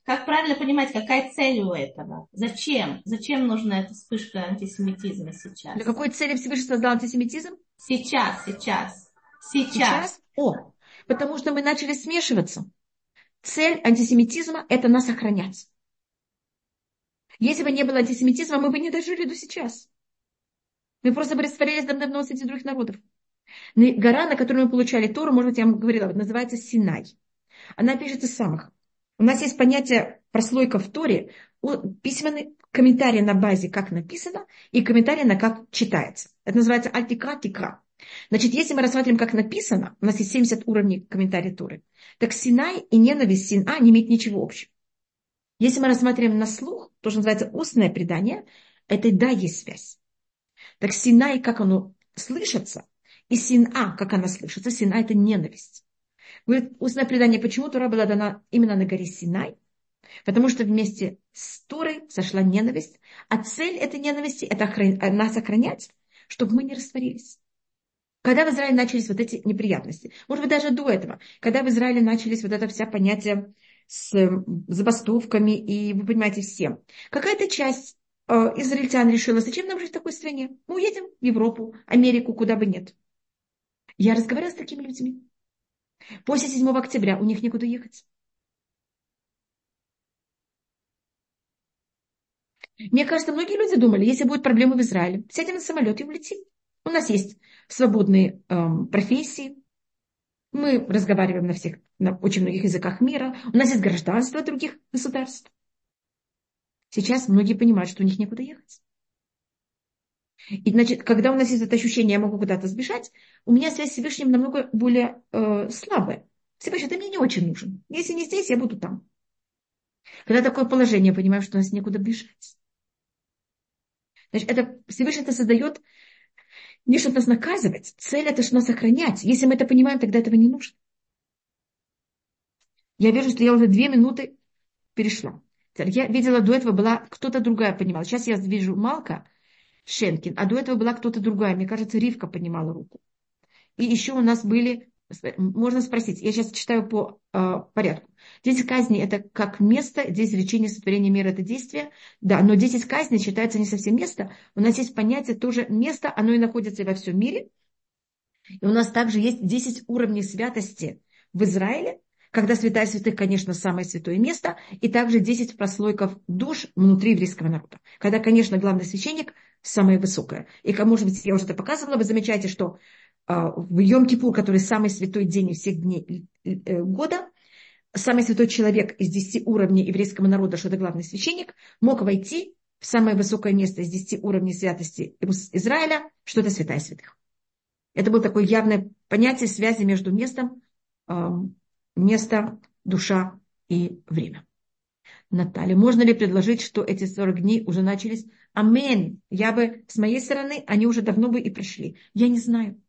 как правильно понимать, какая цель у этого? Зачем? Зачем нужна эта вспышка антисемитизма сейчас? Для какой цели Всевышний создал антисемитизм? Сейчас, сейчас. Сейчас. сейчас? О, потому что мы начали смешиваться. Цель антисемитизма – это нас охранять. Если бы не было антисемитизма, мы бы не дожили до сейчас. Мы просто бы растворились давно среди других народов. Гора, на которой мы получали Тору, может быть, я вам говорила, называется Синай. Она пишет из самых. У нас есть понятие прослойка в Торе, письменный комментарий на базе, как написано, и комментарий на как читается. Это называется альтикра тикра. Значит, если мы рассматриваем, как написано, у нас есть 70 уровней комментария Торы, так Синай и ненависть Сина не имеют ничего общего. Если мы рассматриваем на слух, то, что называется устное предание, это да, есть связь. Так Синай, как оно слышится, и Сина, как она слышится, Сина это ненависть. Говорит, устное предание, почему Тора была дана именно на горе Синай? Потому что вместе с Торой сошла ненависть, а цель этой ненависти – это нас охранять, чтобы мы не растворились. Когда в Израиле начались вот эти неприятности, может быть, даже до этого, когда в Израиле начались вот это вся понятие с забастовками и, вы понимаете, всем, какая-то часть э, израильтян решила, зачем нам жить в такой стране? Мы уедем в Европу, Америку, куда бы нет. Я разговаривала с такими людьми. После 7 октября у них некуда ехать. Мне кажется, многие люди думали, если будут проблемы в Израиле, сядем на самолет и улетим. У нас есть свободные эм, профессии, мы разговариваем на всех, на очень многих языках мира, у нас есть гражданство других государств. Сейчас многие понимают, что у них некуда ехать. И значит, когда у нас есть это ощущение, я могу куда-то сбежать, у меня связь с Всевышним намного более э, слабая. Всевышний, ты мне не очень нужен. Если не здесь, я буду там. Когда такое положение, я понимаю, что у нас некуда бежать. Значит, это Всевышний это создает не чтобы нас наказывать. Цель это, что нас охранять. Если мы это понимаем, тогда этого не нужно. Я вижу, что я уже две минуты перешла. Я видела, до этого была кто-то другая понимала. Сейчас я вижу Малка Шенкин, а до этого была кто-то другая. Мне кажется, Ривка поднимала руку. И еще у нас были можно спросить, я сейчас читаю по э, порядку. 10 казней это как место, 10 речений сотворения мира это действие. Да, но 10 казней считается не совсем место. У нас есть понятие тоже место, оно и находится во всем мире. И у нас также есть 10 уровней святости в Израиле, когда святая святых, конечно, самое святое место, и также 10 прослойков душ внутри еврейского народа. Когда, конечно, главный священник самое высокое. И, может быть, я уже это показывала, вы замечаете, что а, в Йом-Кипур, который самый святой день из всех дней э, года, самый святой человек из десяти уровней еврейского народа, что это главный священник, мог войти в самое высокое место из десяти уровней святости Израиля, что это святая святых. Это было такое явное понятие связи между местом, место, душа и время. Наталья, можно ли предложить, что эти 40 дней уже начались? Амен. Я бы, с моей стороны, они уже давно бы и пришли. Я не знаю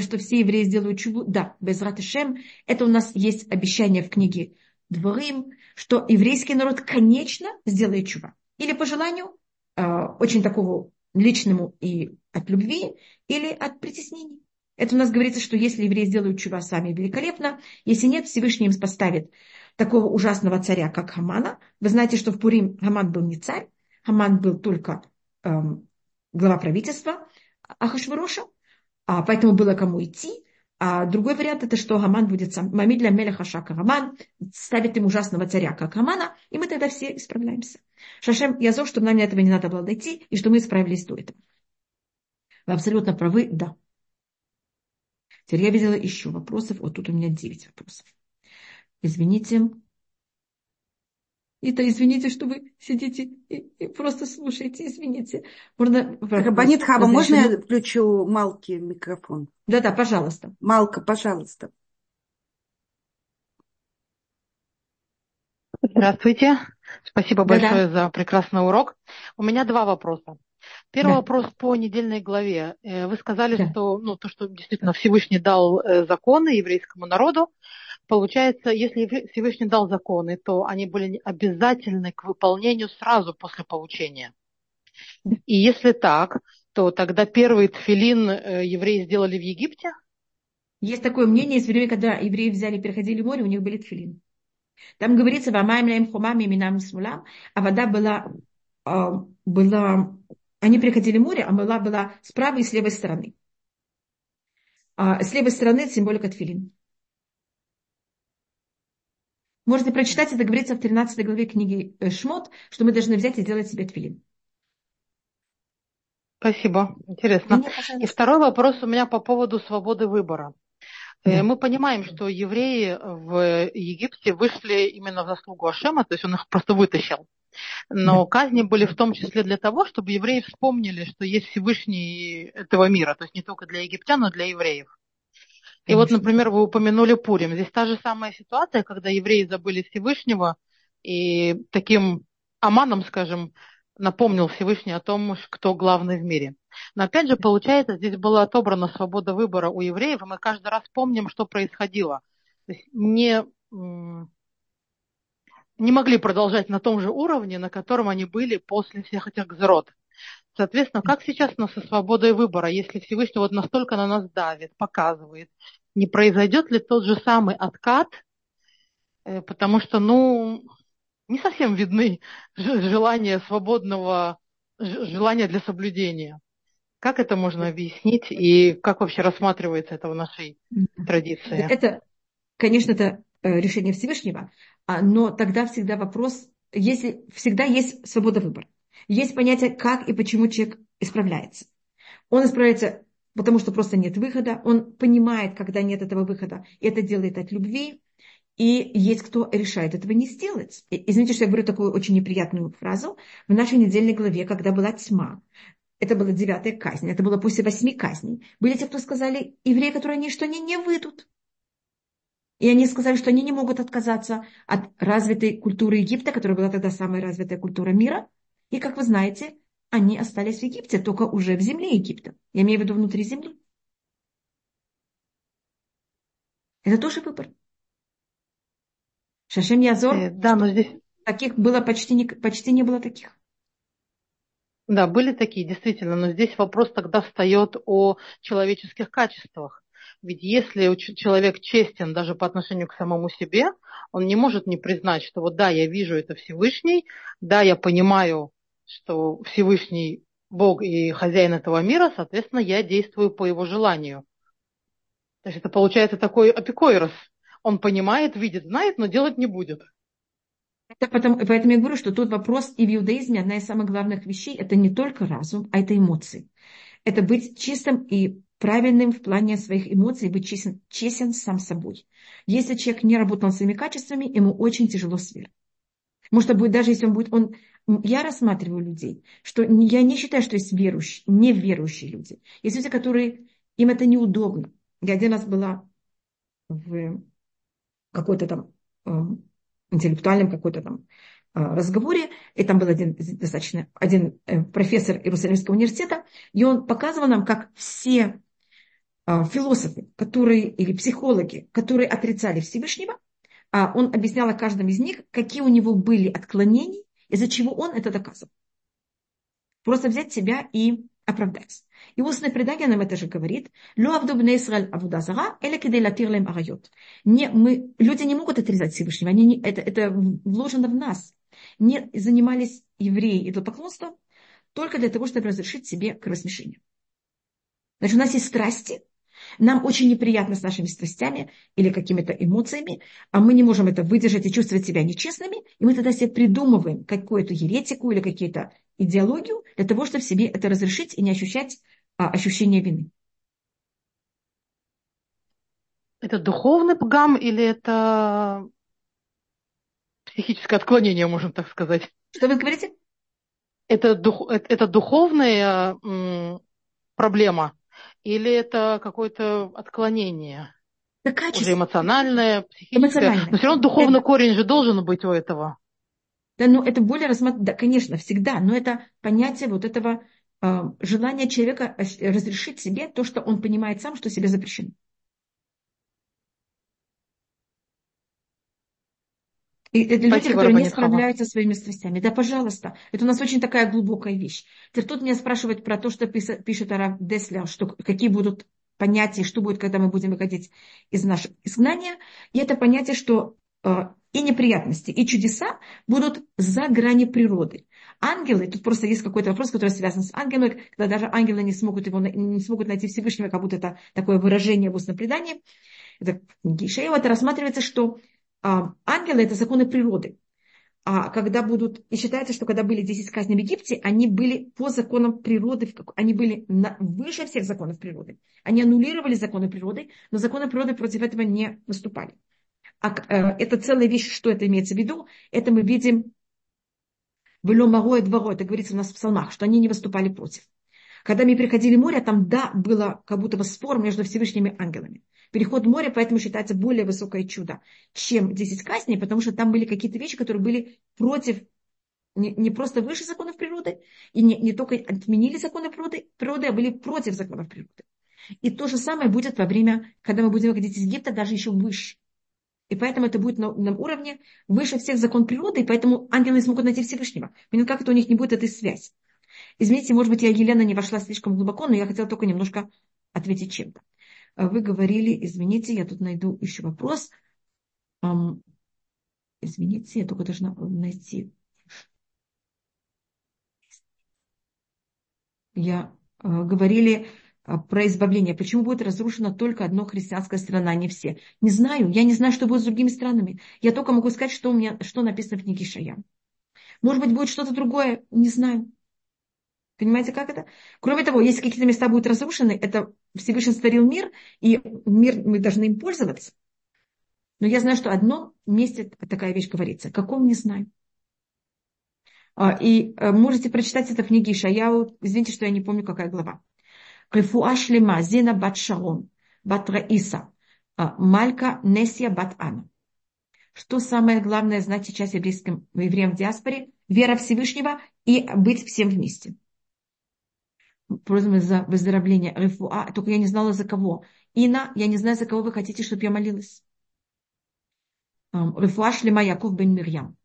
что все евреи сделают чубу. Да, без ратышем. Это у нас есть обещание в книге Дворим, что еврейский народ, конечно, сделает чува. Или по желанию, э, очень такого личному и от любви, или от притеснений. Это у нас говорится, что если евреи сделают чува сами великолепно, если нет, Всевышний им поставит такого ужасного царя, как Хамана. Вы знаете, что в Пурим Хаман был не царь, Хаман был только эм, глава правительства Ахашвароша а, поэтому было кому идти. А другой вариант это, что Гаман будет сам, Мамидля Меляха Шака Гаман, ставит им ужасного царя, как Гамана, и мы тогда все исправляемся. Шашем, я зов, чтобы нам этого не надо было дойти, и что мы исправились до этого. Вы абсолютно правы, да. Теперь я видела еще вопросов. Вот тут у меня 9 вопросов. Извините, это извините, что вы сидите и, и просто слушаете, извините. Можно... Рабанит Хаба, можно я включу Малки микрофон? Да-да, пожалуйста. Малка, пожалуйста. Здравствуйте. Спасибо Да-да. большое за прекрасный урок. У меня два вопроса. Первый да. вопрос по недельной главе. Э, вы сказали, да. что ну, то, что действительно Всевышний дал э, законы еврейскому народу, получается, если Всевышний дал законы, то они были обязательны к выполнению сразу после получения. И если так, то тогда первый тфилин э, евреи сделали в Египте? Есть такое мнение, из времени, когда евреи взяли, переходили море, у них были тфилин. Там говорится, «Вамаем хумами минам смулам», а вода была, а, была... Они переходили море, а вода была с правой и с левой стороны. А с левой стороны символика тфилин. Можете прочитать, это говорится в 13 главе книги э, Шмот, что мы должны взять и сделать себе твилин. Спасибо, интересно. И второй вопрос у меня по поводу свободы выбора. Э, да. Мы понимаем, что евреи в Египте вышли именно в заслугу Ашема, то есть он их просто вытащил. Но да. казни были в том числе для того, чтобы евреи вспомнили, что есть Всевышний этого мира, то есть не только для египтян, но и для евреев. И вот, например, вы упомянули Пурим. Здесь та же самая ситуация, когда евреи забыли Всевышнего, и таким Аманом, скажем, напомнил Всевышний о том, кто главный в мире. Но опять же, получается, здесь была отобрана свобода выбора у евреев, и мы каждый раз помним, что происходило. То есть не, не могли продолжать на том же уровне, на котором они были после всех этих гзрот. Соответственно, как сейчас у нас со свободой выбора, если Всевышний вот настолько на нас давит, показывает, не произойдет ли тот же самый откат, э, потому что, ну, не совсем видны желания свободного, желания для соблюдения. Как это можно объяснить и как вообще рассматривается это в нашей традиции? Это, конечно, это э, решение Всевышнего, а, но тогда всегда вопрос, если всегда есть свобода выбора. Есть понятие, как и почему человек исправляется. Он исправляется, потому что просто нет выхода. Он понимает, когда нет этого выхода. И это делает от любви. И есть кто решает этого не сделать. Извините, что я говорю такую очень неприятную фразу. В нашей недельной главе, когда была тьма, это была девятая казнь, это было после восьми казней. Были те, кто сказали, евреи, которые они, что они не выйдут. И они сказали, что они не могут отказаться от развитой культуры Египта, которая была тогда самая развитая культура мира. И, как вы знаете, они остались в Египте, только уже в земле Египта. Я имею в виду внутри земли. Это тоже выбор. Шашем Язор, э, да, но здесь... таких было почти не, почти не было таких. Да, были такие, действительно, но здесь вопрос тогда встает о человеческих качествах. Ведь если человек честен даже по отношению к самому себе, он не может не признать, что вот да, я вижу это Всевышний, да, я понимаю, что Всевышний Бог и хозяин этого мира, соответственно, я действую по его желанию. То есть это получается такой апикойрос, он понимает, видит, знает, но делать не будет. Это потому, поэтому я говорю, что тут вопрос и в иудаизме одна из самых главных вещей – это не только разум, а это эмоции. Это быть чистым и правильным в плане своих эмоций, быть честен, честен сам собой. Если человек не работал своими качествами, ему очень тяжело с верой. Потому будет, даже если он будет, он, я рассматриваю людей, что я не считаю, что есть верующие, неверующие люди. Есть люди, которые, им это неудобно. Я один раз была в какой-то там э, интеллектуальном какой-то там э, разговоре, и там был один достаточно один э, профессор Иерусалимского университета, и он показывал нам, как все философы, которые, или психологи, которые отрицали Всевышнего, а он объяснял о каждом из них, какие у него были отклонения, из-за чего он это доказывал. Просто взять себя и оправдать. И устное предание нам это же говорит. Не, мы, люди не могут отрезать Всевышнего. Они не, это, это вложено в нас. Не занимались евреи идолопоклонством только для того, чтобы разрешить себе кровосмешение. Значит, у нас есть страсти, нам очень неприятно с нашими страстями или какими-то эмоциями, а мы не можем это выдержать и чувствовать себя нечестными, и мы тогда себе придумываем какую-то еретику или какие-то идеологию для того, чтобы себе это разрешить и не ощущать а, ощущение вины. Это духовный пгам или это психическое отклонение, можно так сказать? Что вы говорите? Это, дух, это духовная м, проблема или это какое-то отклонение? Это качество. Уже эмоциональное, психическое. Эмоциональное. Но все равно духовный это... корень же должен быть у этого. Да, ну это более рассматривать, да, конечно, всегда, но это понятие вот этого э, желания человека разрешить себе то, что он понимает сам, что себе запрещено. И это люди, которые не справляются своими страстями. Да, пожалуйста. Это у нас очень такая глубокая вещь. Теперь тут меня спрашивают про то, что пишет Арав Деслер, что какие будут понятия, что будет, когда мы будем выходить из нашего изгнания. И это понятие, что э, и неприятности, и чудеса будут за грани природы. Ангелы, тут просто есть какой-то вопрос, который связан с ангелами, когда даже ангелы не смогут, его, не смогут найти Всевышнего, как будто это такое выражение в устном предании. Это это рассматривается, что ангелы – это законы природы. а когда будут, и считается, что когда были 10 казней в Египте, они были по законам природы, они были на, выше всех законов природы. Они аннулировали законы природы, но законы природы против этого не выступали. А э, это целая вещь, что это имеется в виду, это мы видим в Ломаро дворо, это говорится у нас в псалмах, что они не выступали против. Когда мы переходили море, там, да, было как будто бы спор между Всевышними ангелами. Переход моря поэтому считается более высокое чудо, чем 10 казней, потому что там были какие-то вещи, которые были против, не, не просто выше законов природы, и не, не только отменили законы природы, природы, а были против законов природы. И то же самое будет во время, когда мы будем выходить из Египта, даже еще выше. И поэтому это будет на, на уровне выше всех закон природы, и поэтому ангелы не смогут найти Всевышнего. Понятно, как это у них не будет этой связи. Извините, может быть, я, Елена, не вошла слишком глубоко, но я хотела только немножко ответить чем-то. А вы говорили, извините, я тут найду еще вопрос. Извините, я только должна найти. Я э, говорили а, про избавление. Почему будет разрушена только одна христианская страна, а не все? Не знаю. Я не знаю, что будет с другими странами. Я только могу сказать, что у меня, что написано в книге Шая. Может быть, будет что-то другое. Не знаю. Понимаете, как это? Кроме того, если какие-то места будут разрушены, это Всевышний створил мир, и мир мы должны им пользоваться. Но я знаю, что в одном месте такая вещь говорится. Каком, не знаю. А, и э, можете прочитать это в книге Ишаяу. Извините, что я не помню, какая глава. Рефуа шлема Зина бат Шарон, бат Раиса, а, Малька Несия бат Ана. Что самое главное знать сейчас еврейским евреям в диаспоре? Вера Всевышнего и быть всем вместе просим за выздоровление. Рефуа, только я не знала за кого. Ина, я не знаю, за кого вы хотите, чтобы я молилась. Рефуа шлема Яков бен Мирьям.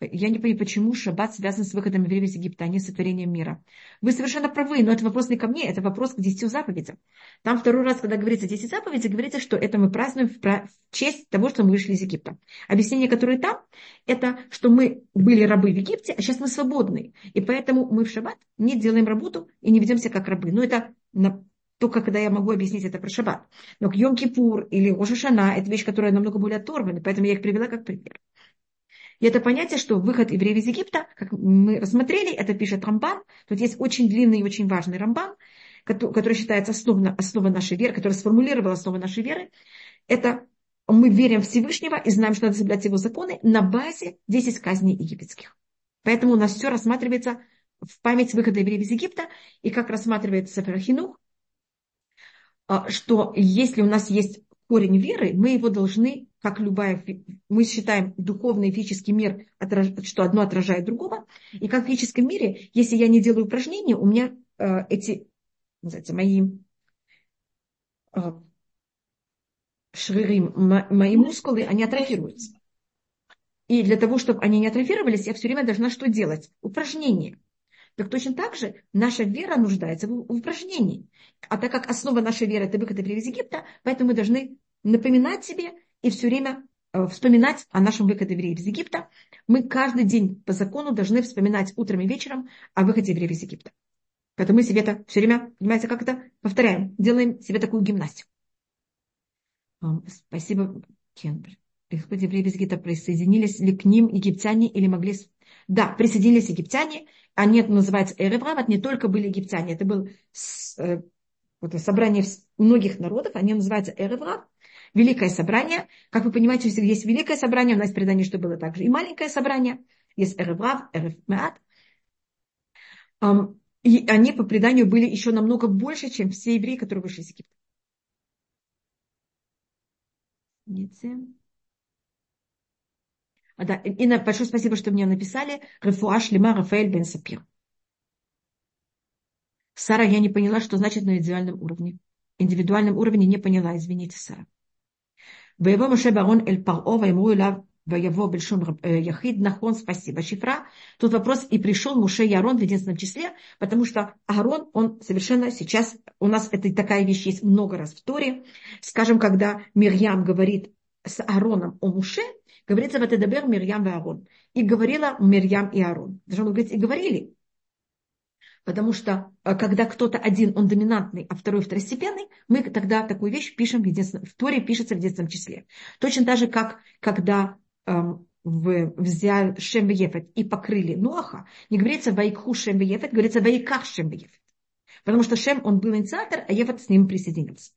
Я не понимаю, почему шаббат связан с выходом евреев из Египта, а не с сотворением мира. Вы совершенно правы, но это вопрос не ко мне, это вопрос к десяти заповедям. Там второй раз, когда говорится десять заповедей, говорится, что это мы празднуем в честь того, что мы вышли из Египта. Объяснение, которое там, это, что мы были рабы в Египте, а сейчас мы свободны. И поэтому мы в шаббат не делаем работу и не ведемся как рабы. Но это на только когда я могу объяснить это про шаббат. Но к Йом-Кипур или Рошашана – это вещь, которая намного более оторвана, поэтому я их привела как пример. И это понятие, что выход евреев из Египта, как мы рассмотрели, это пишет Рамбан. Тут есть очень длинный и очень важный Рамбан, который считается основой, основой нашей веры, который сформулировал основу нашей веры. Это мы верим в Всевышнего и знаем, что надо соблюдать его законы на базе 10 казней египетских. Поэтому у нас все рассматривается в память выхода евреев из Египта, и как рассматривается Сафарахинух, а, что если у нас есть корень веры, мы его должны, как любая, мы считаем духовный и физический мир, что одно отражает другого. И как в физическом мире, если я не делаю упражнения, у меня э, эти, называется, мои э, шрыры, мои мускулы, они атрофируются. И для того, чтобы они не атрофировались, я все время должна что делать? Упражнения. Так точно так же наша вера нуждается в упражнении. А так как основа нашей веры – это выход из Египта, поэтому мы должны напоминать себе и все время э, вспоминать о нашем выходе евреев из Египта. Мы каждый день по закону должны вспоминать утром и вечером о выходе евреев из Египта. Поэтому мы себе это все время, понимаете, как это повторяем, делаем себе такую гимнастику. Спасибо, Кен. Приход евреев из Египта присоединились ли к ним египтяне или могли... Да, присоединились египтяне, они это называется Эреврам, не только были египтяне, это было э, вот, собрание многих народов, они называются Эреврам, Великое собрание. Как вы понимаете, если есть великое собрание, у нас предание, что было также и маленькое собрание. Есть Эреврав, Эревмеат. И они по преданию были еще намного больше, чем все евреи, которые вышли из Египта. А, да, Инна, большое спасибо, что мне написали. Рефуаш Лима Рафаэль Бен Сапир. Сара, я не поняла, что значит на индивидуальном уровне. Индивидуальном уровне не поняла, извините, Сара. ויבוא משה ואהרון אל פרעה ויאמרו אליו Воево Бельшун Яхид Нахон, спасибо. Шифра. Тут вопрос, и пришел Муше и Арон в единственном числе, потому что Аарон, он совершенно сейчас, у нас это такая вещь есть много раз в Торе. Скажем, когда Мирьям говорит с Аароном о Муше, говорится в Атедабер Мирьям и Аарон. И говорила Мирьям и Аарон. Даже он говорит, и говорили. Потому что э, когда кто-то один, он доминантный, а второй второстепенный, мы тогда такую вещь пишем в единственном, в Торе пишется в единственном числе. Точно так же, как когда эм, взял Шем и покрыли Ноаха, не говорится Вайкху Шем Ефет, говорится Вайках Шем Ефет. Потому что Шем, он был инициатор, а Ефет с ним присоединился.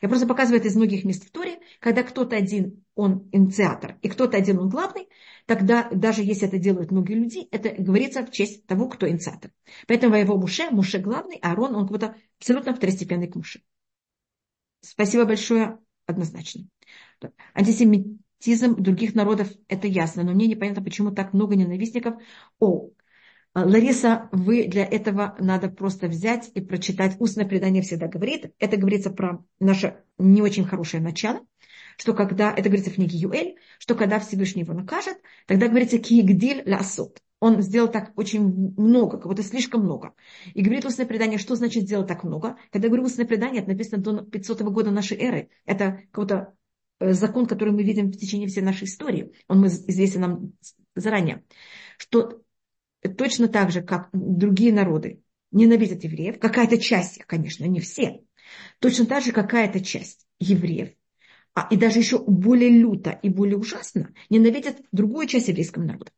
Я просто показываю это из многих мест в Торе. Когда кто-то один, он инициатор, и кто-то один, он главный, тогда даже если это делают многие люди, это говорится в честь того, кто инициатор. Поэтому его Муше, Муше главный, а Арон, он как-то абсолютно второстепенный к Муше. Спасибо большое, однозначно. Антисемитизм других народов, это ясно, но мне непонятно, почему так много ненавистников. О, Лариса, вы для этого надо просто взять и прочитать. Устное предание всегда говорит. Это говорится про наше не очень хорошее начало, что когда, это говорится в книге Юэль, что когда Всевышний его накажет, тогда говорится киегдиль лясот. Он сделал так очень много, как будто слишком много. И говорит устное предание, что значит сделать так много? Когда я говорю устное предание, это написано до 500 года нашей эры. Это какой-то э, закон, который мы видим в течение всей нашей истории. Он известен нам заранее. Что точно так же, как другие народы ненавидят евреев, какая-то часть их, конечно, не все, точно так же какая-то часть евреев, а, и даже еще более люто и более ужасно ненавидят другую часть еврейского народа.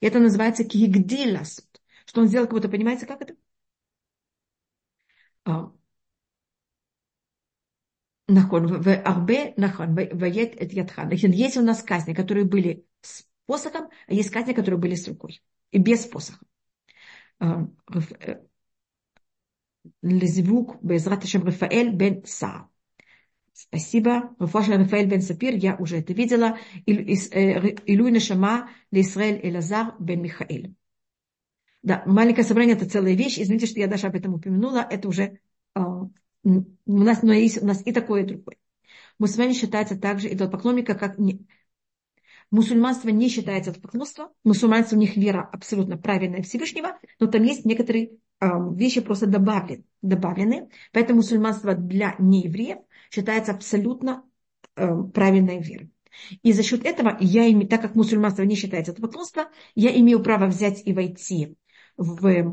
Это называется кигдиласут. Что он сделал, будто, понимаете, как это? А. Нахон, в Арбе, нахон, ядхан. Есть у нас казни, которые были посохом, а есть казни, которые были с рукой. И без посоха. А, э, Лезвук Безрат Рафаэль бен Саа. Спасибо. Руфаша Рафаэль бен Сапир, я уже это видела. Илуй Нашама Лисраэль Элазар бен Михаэль. Да, маленькое собрание это целая вещь. Извините, что я даже об этом упомянула. Это уже uh, у нас, но есть у нас и такое, и другое. Мусульмане считается также идолопоклонника, как Мусульманство не считается поклонство. Мусульманство у них вера абсолютно правильная Всевышнего, но там есть некоторые э, вещи просто добавлены, добавлены. Поэтому мусульманство для неевреев считается абсолютно э, правильной верой. И за счет этого я, имею, так как мусульманство не считается это поклонство, я имею право взять и войти в, э,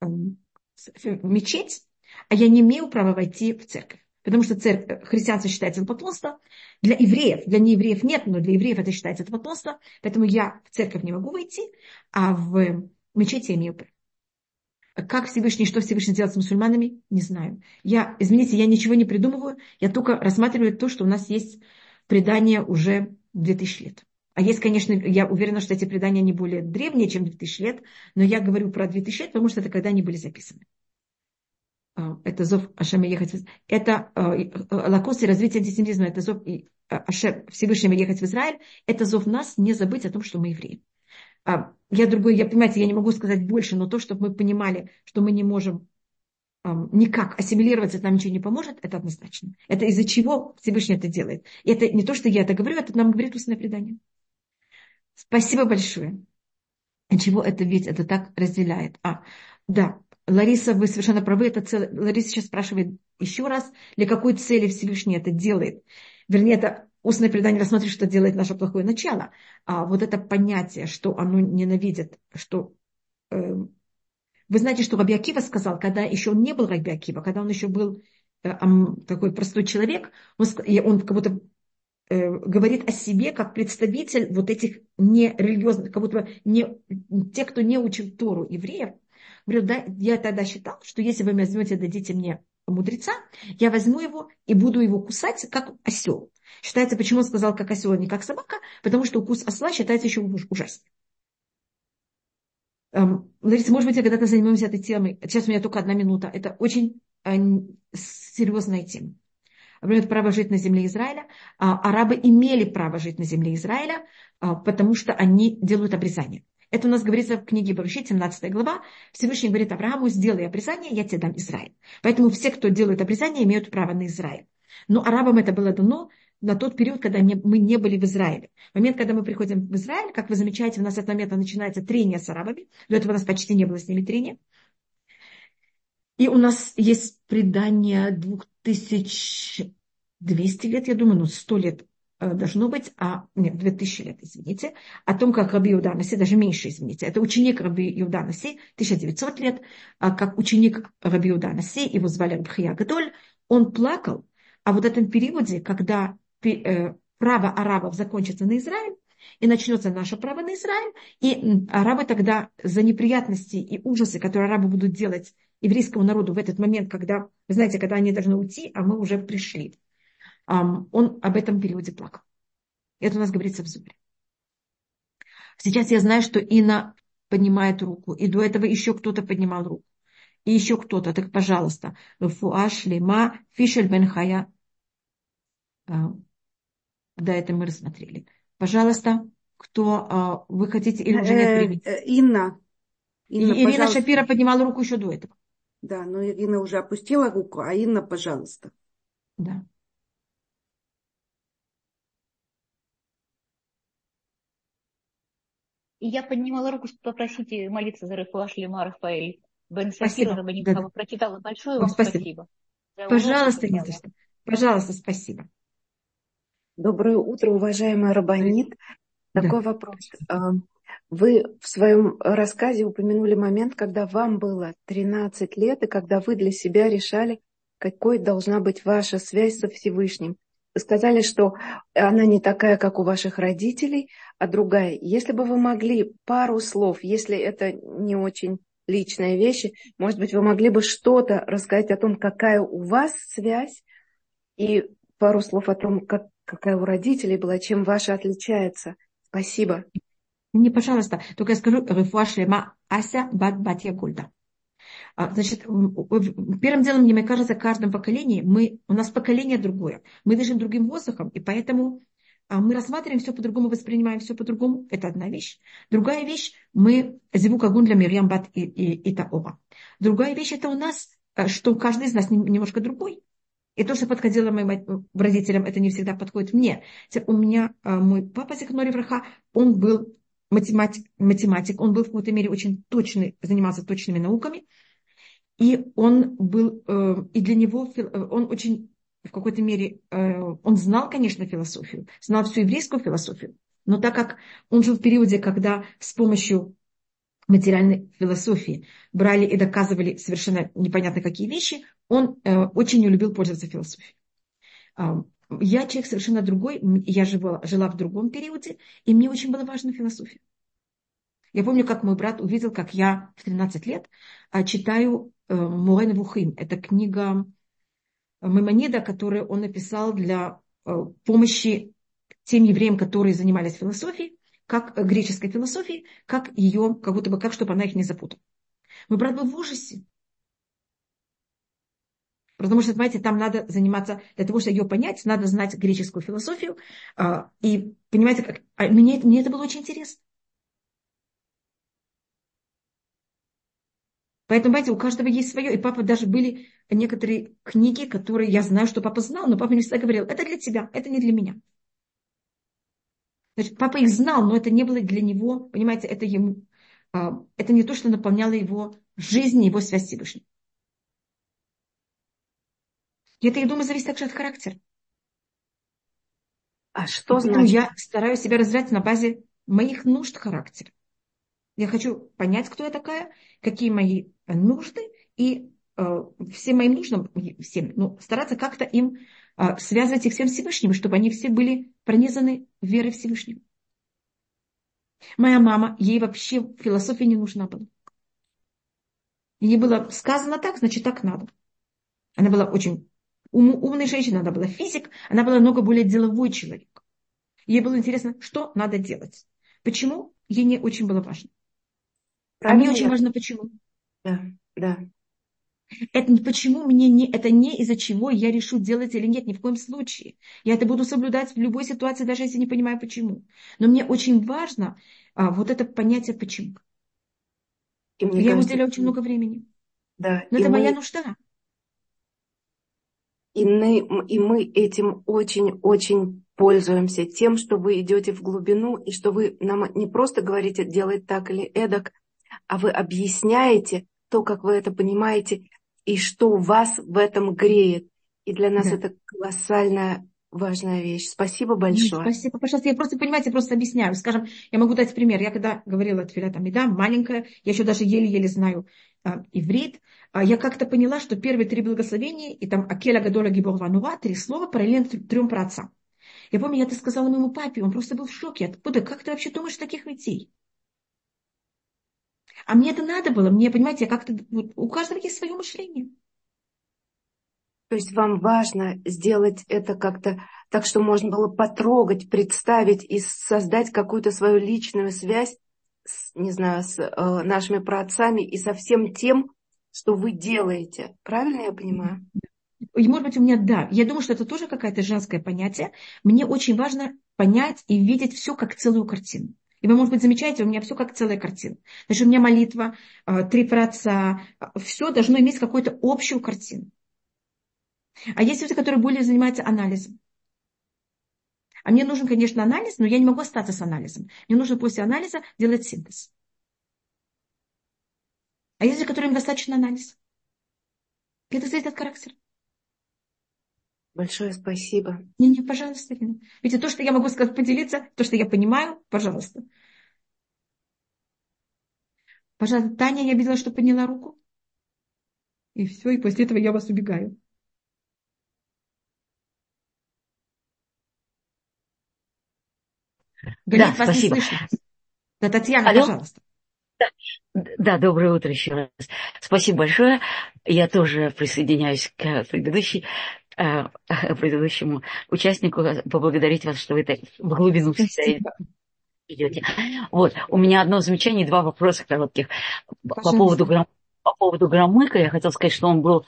в мечеть, а я не имею права войти в церковь потому что церковь, христианство считается за потомство. Для евреев, для неевреев нет, но для евреев это считается за потомство, поэтому я в церковь не могу войти, а в мечети я имею право. Как Всевышний, что Всевышний сделать с мусульманами, не знаю. Я, извините, я ничего не придумываю, я только рассматриваю то, что у нас есть предание уже 2000 лет. А есть, конечно, я уверена, что эти предания не более древние, чем 2000 лет, но я говорю про 2000 лет, потому что это когда они были записаны. А, это зов Ашема ехать. Это а, э, лакост и развитие антисемитизма, это зов а, Ашем Всевышнего ехать в Израиль, это зов нас не забыть о том, что мы евреи. Я другой, я, понимаете, я не могу сказать больше, но то, чтобы мы понимали, что мы не можем никак ассимилироваться, это нам ничего не поможет, это однозначно. Это из-за чего Всевышний это делает. И это не то, что я это говорю, это нам говорит устное предание. Спасибо большое. Чего это ведь это так разделяет? А, да, Лариса, вы совершенно правы, это цел... Лариса сейчас спрашивает еще раз, для какой цели Всевышний это делает. Вернее, это устное предание рассмотрит, что делает наше плохое начало. А вот это понятие, что оно ненавидит, что... Э, вы знаете, что Раби сказал, когда еще он не был Раби когда он еще был э, такой простой человек, он, он как будто э, говорит о себе как представитель вот этих нерелигиозных, как будто не, те, кто не учил Тору евреев, я тогда считал, что если вы возьмете, дадите мне мудреца, я возьму его и буду его кусать, как осел. Считается, почему он сказал, как осел, а не как собака, потому что укус осла считается еще ужаснее. Эм, Лариса, может быть, я когда-то займемся этой темой. Сейчас у меня только одна минута. Это очень э, серьезная тема. Например, право жить на земле Израиля. А, арабы имели право жить на земле Израиля, а, потому что они делают обрезание. Это у нас говорится в книге Барушит, 17 глава. Всевышний говорит Аврааму, сделай обрезание, я тебе дам Израиль. Поэтому все, кто делает обрезание, имеют право на Израиль. Но арабам это было дано на тот период, когда мы не были в Израиле. В момент, когда мы приходим в Израиль, как вы замечаете, у нас с этого момента начинается трение с арабами. До этого у нас почти не было с ними трения. И у нас есть предание 2200 лет, я думаю, ну 100 лет должно быть, а, нет, 2000 лет, извините, о том, как Раби Юданаси, даже меньше, извините, это ученик Раби Юданаси, 1900 лет, а как ученик Раби Юданаси, его звали Рабхия Гадоль, он плакал, а вот в этом периоде, когда э, право арабов закончится на Израиль, и начнется наше право на Израиль, и арабы тогда за неприятности и ужасы, которые арабы будут делать еврейскому народу в этот момент, когда, вы знаете, когда они должны уйти, а мы уже пришли, он об этом периоде плакал. Это у нас говорится в Зубре. Сейчас я знаю, что Инна поднимает руку, и до этого еще кто-то поднимал руку. И еще кто-то, так пожалуйста, Фуаш Лима Фишель Бен Хая. А, да, это мы рассмотрели. Пожалуйста, кто а, вы хотите или уже нет э, времени? Э, Инна. Инна Ирина пожалуйста. Шапира поднимала руку еще до этого. Да, но Инна уже опустила руку, а Инна, пожалуйста. Да. И я поднимала руку, чтобы попросить молиться за Рафуа Шлема Рафаэль. Бен Сафира Рабанитхава. Да. Прочитала. Большое вам спасибо. спасибо. Пожалуйста, не за Пожалуйста, спасибо. Доброе утро, уважаемая Рабанит. Такой да. вопрос. А, вы в своем рассказе упомянули момент, когда вам было 13 лет, и когда вы для себя решали, какой должна быть ваша связь со Всевышним. Сказали, что она не такая, как у ваших родителей, а другая. Если бы вы могли пару слов, если это не очень личные вещи, может быть, вы могли бы что-то рассказать о том, какая у вас связь, и пару слов о том, как, какая у родителей была, чем ваша отличается. Спасибо. Не, пожалуйста, только я скажу, Рефуашлема Ася Бат Батья Гульда. А, значит, первым делом, мне кажется, в каждом поколении мы, у нас поколение другое. Мы дышим другим воздухом, и поэтому а, мы рассматриваем все по-другому, воспринимаем все по-другому. Это одна вещь. Другая вещь, мы зеву кагун для Мирьям Бат и, и, и Таова. Другая вещь, это у нас, а, что каждый из нас немножко другой. И то, что подходило моим родителям, это не всегда подходит мне. У меня мой папа Зихнори Враха, он был математик, математик, он был в какой-то мере очень точный, занимался точными науками. И он был, э, и для него э, он очень в какой-то мере, э, он знал, конечно, философию, знал всю еврейскую философию, но так как он жил в периоде, когда с помощью материальной философии брали и доказывали совершенно непонятно какие вещи, он очень не любил пользоваться философией. Я человек совершенно другой, я жила, жила в другом периоде, и мне очень было важна философия. Я помню, как мой брат увидел, как я в 13 лет а, читаю э, Мурен Вухим. Это книга Маймонида, которую он написал для э, помощи тем евреям, которые занимались философией, как греческой философией, как ее, как будто бы, как, чтобы она их не запутала. Мой брат был в ужасе. Потому что, понимаете, там надо заниматься, для того, чтобы ее понять, надо знать греческую философию. А, и, понимаете, как, а мне, мне это было очень интересно. Поэтому, понимаете, у каждого есть свое. И папа даже были некоторые книги, которые я знаю, что папа знал, но папа не всегда говорил, это для тебя, это не для меня. Значит, папа их знал, но это не было для него, понимаете, это ему, а, это не то, что наполняло его жизнь, его связь с Всевышним. И это, я думаю, зависит также от характера. А что значит? Я стараюсь себя развивать на базе моих нужд характера. Я хочу понять, кто я такая, какие мои нужды, и э, всем моим нуждам, всем, ну, стараться как-то им э, связывать их всем Всевышним, чтобы они все были пронизаны верой Всевышнего. Моя мама, ей вообще философия не нужна была. Ей было сказано так, значит так надо. Она была очень ум, умной женщиной, она была физик, она была много более деловой человек. Ей было интересно, что надо делать. Почему? Ей не очень было важно. Правильно. А мне очень важно, почему. Да, да. Это почему мне не, это не из-за чего я решу делать или нет, ни в коем случае. Я это буду соблюдать в любой ситуации, даже если не понимаю почему. Но мне очень важно а, вот это понятие почему. И мне я кажется, уделяю очень много времени. Да. Но это мы, моя нужда. И мы, и мы этим очень-очень пользуемся тем, что вы идете в глубину, и что вы нам не просто говорите делать так или эдак, а вы объясняете то, как вы это понимаете, и что вас в этом греет. И для нас да. это колоссальная важная вещь. Спасибо большое. Спасибо, пожалуйста. Я просто, понимаете, просто объясняю. Скажем, я могу дать пример. Я когда говорила от Филята Меда, маленькая, я еще даже еле-еле знаю иврит, а, я как-то поняла, что первые три благословения, и там Акеля Гадола Гибор Вануа, три слова параллельно трем праотцам. Я помню, я это сказала моему папе, он просто был в шоке. Откуда? Как ты вообще думаешь таких детей? А мне это надо было, мне, понимаете, я как-то, у каждого есть свое мышление. То есть вам важно сделать это как-то так, что можно было потрогать, представить и создать какую-то свою личную связь, с, не знаю, с э, нашими праотцами и со всем тем, что вы делаете. Правильно я понимаю? И, может быть, у меня да. Я думаю, что это тоже какое-то женское понятие. Мне очень важно понять и видеть все как целую картину. И вы, может быть, замечаете, у меня все как целая картина. Значит, у меня молитва, э, три праца, э, все должно иметь какую-то общую картину. А есть люди, которые более занимаются анализом. А мне нужен, конечно, анализ, но я не могу остаться с анализом. Мне нужно после анализа делать синтез. А есть люди, которым достаточно анализ. Это зависит от характера. Большое спасибо. Не, не, пожалуйста, Ирина. Ведь то, что я могу сказать, поделиться, то, что я понимаю, пожалуйста. Пожалуйста, Таня, я видела, что подняла руку. И все, и после этого я вас убегаю. Галит, да, вас спасибо. не слышно. Да, Татьяна, Алло? пожалуйста. Да, да, доброе утро еще раз. Спасибо большое. Я тоже присоединяюсь к предыдущей, э, предыдущему участнику, поблагодарить вас, что вы так в глубину идете. Вот, у меня одно замечание два вопроса коротких. По поводу, по поводу Громыка я хотела сказать, что он был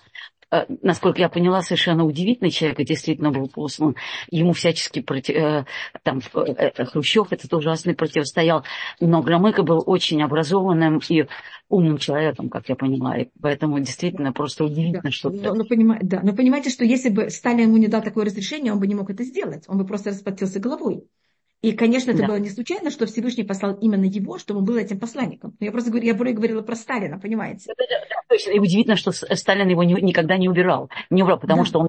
насколько я поняла, совершенно удивительный человек, и действительно был послан. Ему всячески против, э, там, э, Хрущев этот ужасный противостоял. Но Громыко был очень образованным и умным человеком, как я поняла. И поэтому действительно просто удивительно, да. что... Но, но, понима... да. но понимаете, что если бы Сталин ему не дал такое разрешение, он бы не мог это сделать. Он бы просто расплатился головой. И, конечно, это да. было не случайно, что Всевышний послал именно его, чтобы он был этим посланником. Я просто говорю, я говорила про Сталина, понимаете? Да, да, да, точно. И удивительно, что Сталин его никогда не убирал. Не убрал, потому да. что он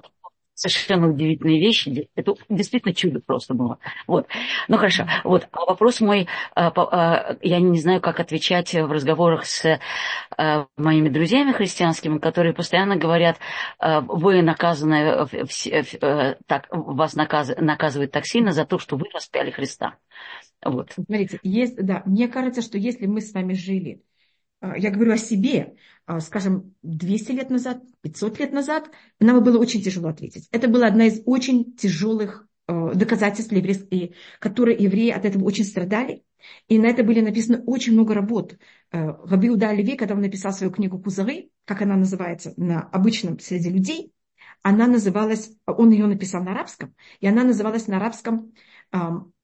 совершенно удивительные вещи. Это действительно чудо просто было. Вот. Ну хорошо. Вот. А вопрос мой, а, а, я не знаю, как отвечать в разговорах с а, моими друзьями христианскими, которые постоянно говорят, вы наказаны, так, вас наказывают так сильно за то, что вы распяли Христа. Вот. Смотрите, есть, да, мне кажется, что если мы с вами жили я говорю о себе, а, скажем, 200 лет назад, 500 лет назад, нам было очень тяжело ответить. Это была одна из очень тяжелых а, доказательств, которые евреи от этого очень страдали. И на это были написаны очень много работ. Раби Уда Леви, когда он написал свою книгу «Кузары», как она называется на обычном среди людей, она называлась, он ее написал на арабском, и она называлась на арабском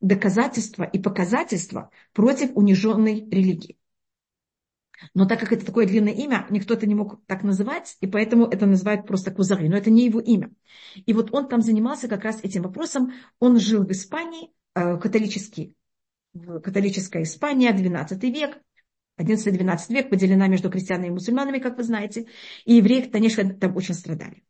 «Доказательства и показательства против униженной религии». Но так как это такое длинное имя, никто это не мог так называть, и поэтому это называют просто Кузары. Но это не его имя. И вот он там занимался как раз этим вопросом. Он жил в Испании, э, католический, католическая Испания, 12 век, 11-12 век, поделена между крестьянами и мусульманами, как вы знаете. И евреи, конечно, там очень страдали.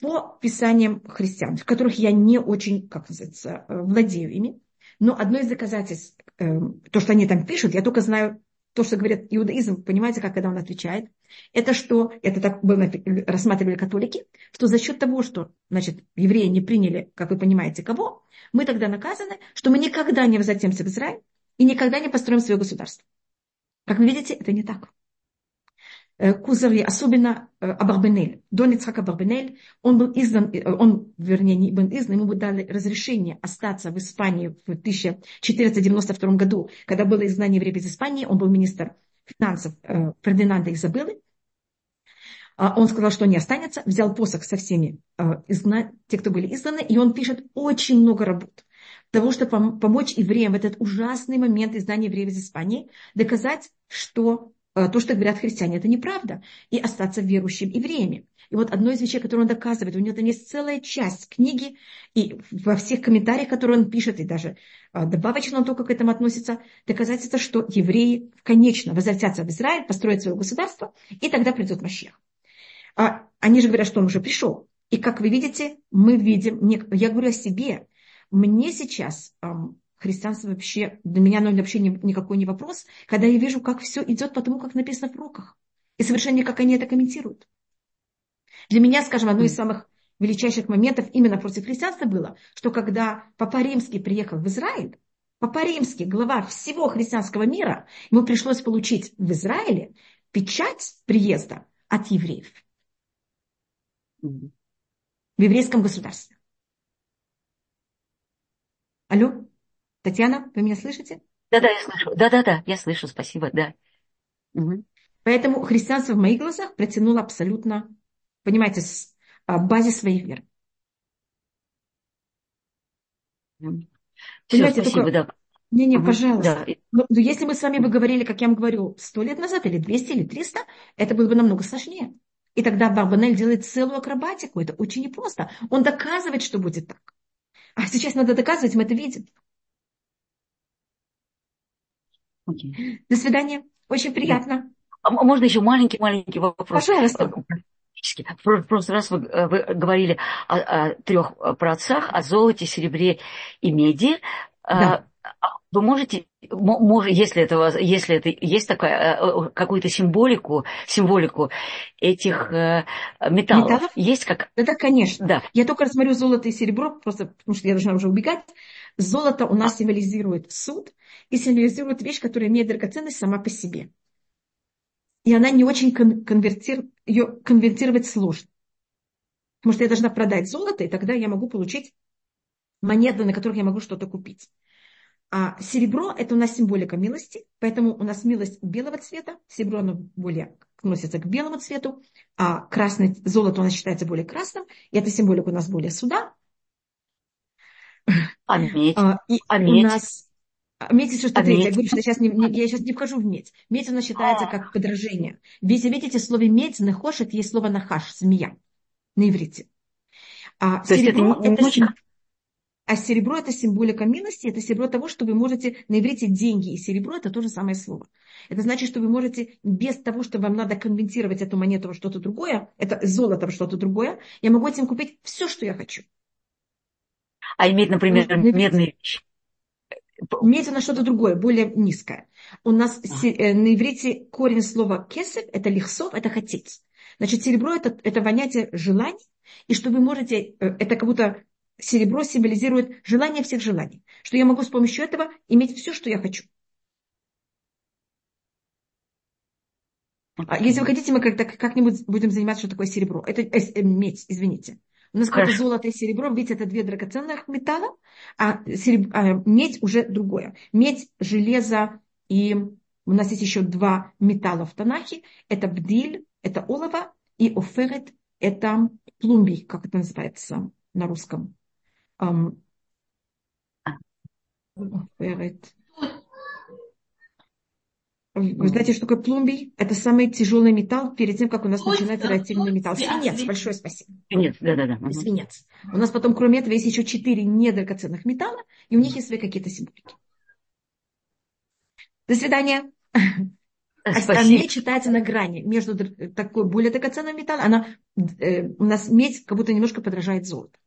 По писаниям христиан, в которых я не очень, как называется, э, владею ими, но одно из доказательств, э, то, что они там пишут, я только знаю то, что говорит иудаизм, понимаете, как когда он отвечает, это что, это так было, рассматривали католики, что за счет того, что, значит, евреи не приняли, как вы понимаете, кого, мы тогда наказаны, что мы никогда не возвратимся в Израиль и никогда не построим свое государство. Как вы видите, это не так. Э, Кузари, особенно э, Абарбенель, Дон Ицхак Абарбенель, он был издан, э, он, вернее, не был издан, ему дали разрешение остаться в Испании в 1492 году, когда было изгнание евреев из Испании, он был министр финансов Фердинанда Изабеллы, а он сказал, что не останется, взял посох со всеми изгна... те, кто были изгнаны, и он пишет очень много работ. Того, чтобы помочь евреям в этот ужасный момент изгнания евреев из Испании, доказать, что Э, то, что говорят христиане, это неправда, и остаться верующим евреями. И вот одно из вещей, которое он доказывает, у него там есть целая часть книги, и во всех комментариях, которые он пишет, и даже э, добавочно он только к этому относится, доказательство, что евреи конечно возвратятся в Израиль, построят свое государство, и тогда придет Машех. А они же говорят, что он уже пришел. И как вы видите, мы видим, я говорю о себе, мне сейчас христианство вообще, для меня оно вообще не, никакой не вопрос, когда я вижу, как все идет по тому, как написано в руках. И совершенно как они это комментируют. Для меня, скажем, одно из самых величайших моментов именно против христианства было, что когда Папа Римский приехал в Израиль, Папа Римский, глава всего христианского мира, ему пришлось получить в Израиле печать приезда от евреев в еврейском государстве. Алло, Татьяна, вы меня слышите? Да-да, я слышу. Да-да-да, я слышу, спасибо, да. Угу. Поэтому христианство в моих глазах протянуло абсолютно, понимаете, с а, базе своей веры. Все, Понимаете, спасибо, только... да. Не, не, пожалуйста. Да. Но, но если мы с вами бы говорили, как я вам говорю, сто лет назад, или 200, или 300, это было бы намного сложнее. И тогда Барбанель делает целую акробатику. Это очень непросто. Он доказывает, что будет так. А сейчас надо доказывать, мы это видим. Okay. До свидания. Очень приятно. А можно еще маленький-маленький вопрос? Пожалуйста. В прошлый раз вы, э, вы говорили о, о трех праотцах, о золоте, серебре и меди. Да. А, вы можете, может, если это, если это есть такая, э, э, какую-то символику, символику этих металлов, металлов? есть как? Да, да, конечно. Да. Я только рассмотрю золото и серебро, просто потому что я должна уже убегать. Золото у нас символизирует суд и символизирует вещь, которая имеет драгоценность сама по себе и она не очень конвертир, ее конвертировать сложно. Потому что я должна продать золото, и тогда я могу получить монеты, на которых я могу что-то купить. А серебро – это у нас символика милости, поэтому у нас милость белого цвета, серебро оно более относится к белому цвету, а красное золото у нас считается более красным, и эта символика у нас более суда. А медь? А, и а медь? у нас а медь что-то а третье. Я говорю, что сейчас не, не, я сейчас не вхожу в медь. Медь, она считается а. как подражение. Ведь видите, в слове медь, нахошет, есть слово нахаш, змея на иврите. А То серебро, это, это, это, а серебро это символика милости, это серебро того, что вы можете на иврите деньги и серебро это то же самое слово. Это значит, что вы можете без того, что вам надо конвертировать эту монету во что-то другое, это золото во что-то другое, я могу этим купить все, что я хочу. А иметь, например, ну, медные вещи медь на что-то другое, более низкое. У нас а. на иврите корень слова кесев – это лихсов, это хотеть. Значит, серебро это, – это понятие желаний, и что вы можете, э, это как будто серебро символизирует желание всех желаний, что я могу с помощью этого иметь все, что я хочу. А если вы хотите, мы как-нибудь будем заниматься, что такое серебро. Это э, э, медь, извините. У нас какое золото и серебро, видите, это две драгоценных металла, а, сереб... а медь уже другое. Медь, железо и у нас есть еще два металла в Танахе. Это бдиль, это олово, и оферет, это плумбий, как это называется на русском. Um, оферет. Вы знаете, что такое плумбий? Это самый тяжелый металл перед тем, как у нас начинается реактивный металл. Свинец, большое спасибо. Свинец, да-да-да. Свинец. У нас потом, кроме этого, есть еще четыре недрагоценных металла, и у них есть свои какие-то символики. До свидания. А медь читается на грани между такой более драгоценным металлом, она, э, у нас медь как будто немножко подражает золоту.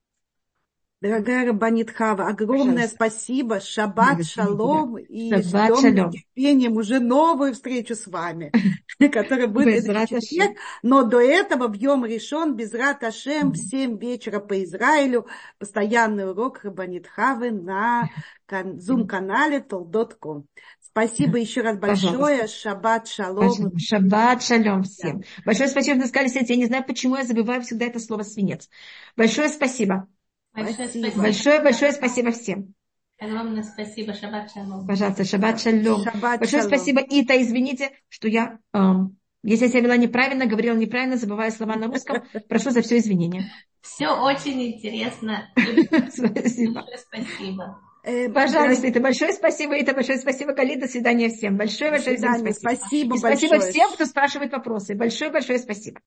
Дорогая Рабанит Хава, огромное Пожалуйста. спасибо. Шаббат, шалом. И Шаббат, ждем шалом. терпением уже новую встречу с вами, которая будет в четверг. Но до этого в Йом решен без рат Ашем в 7 вечера по Израилю. Постоянный урок Рабанит Хавы на зум-канале tol.com. Спасибо еще раз большое. Пожалуйста. Шаббат шалом. Шаббат шалом всем. Большое спасибо, что сказали, я не знаю, почему я забываю всегда это слово свинец. Большое спасибо. Большое спасибо. Большое, большое спасибо всем. Огромное спасибо. Шаббат шалом. Пожалуйста, шаббат шалом. Шаббат большое шалом. спасибо, Ита. Извините, что я, эм, если я себя вела неправильно, говорила неправильно, забывая слова на русском, прошу за все извинения. Все очень интересно. Спасибо. Спасибо. Э, Пожалуйста, это большое спасибо, это большое спасибо, Кали, до свидания всем. Большое, большое спасибо. Спасибо, спасибо всем, кто спрашивает вопросы. Большое, большое спасибо.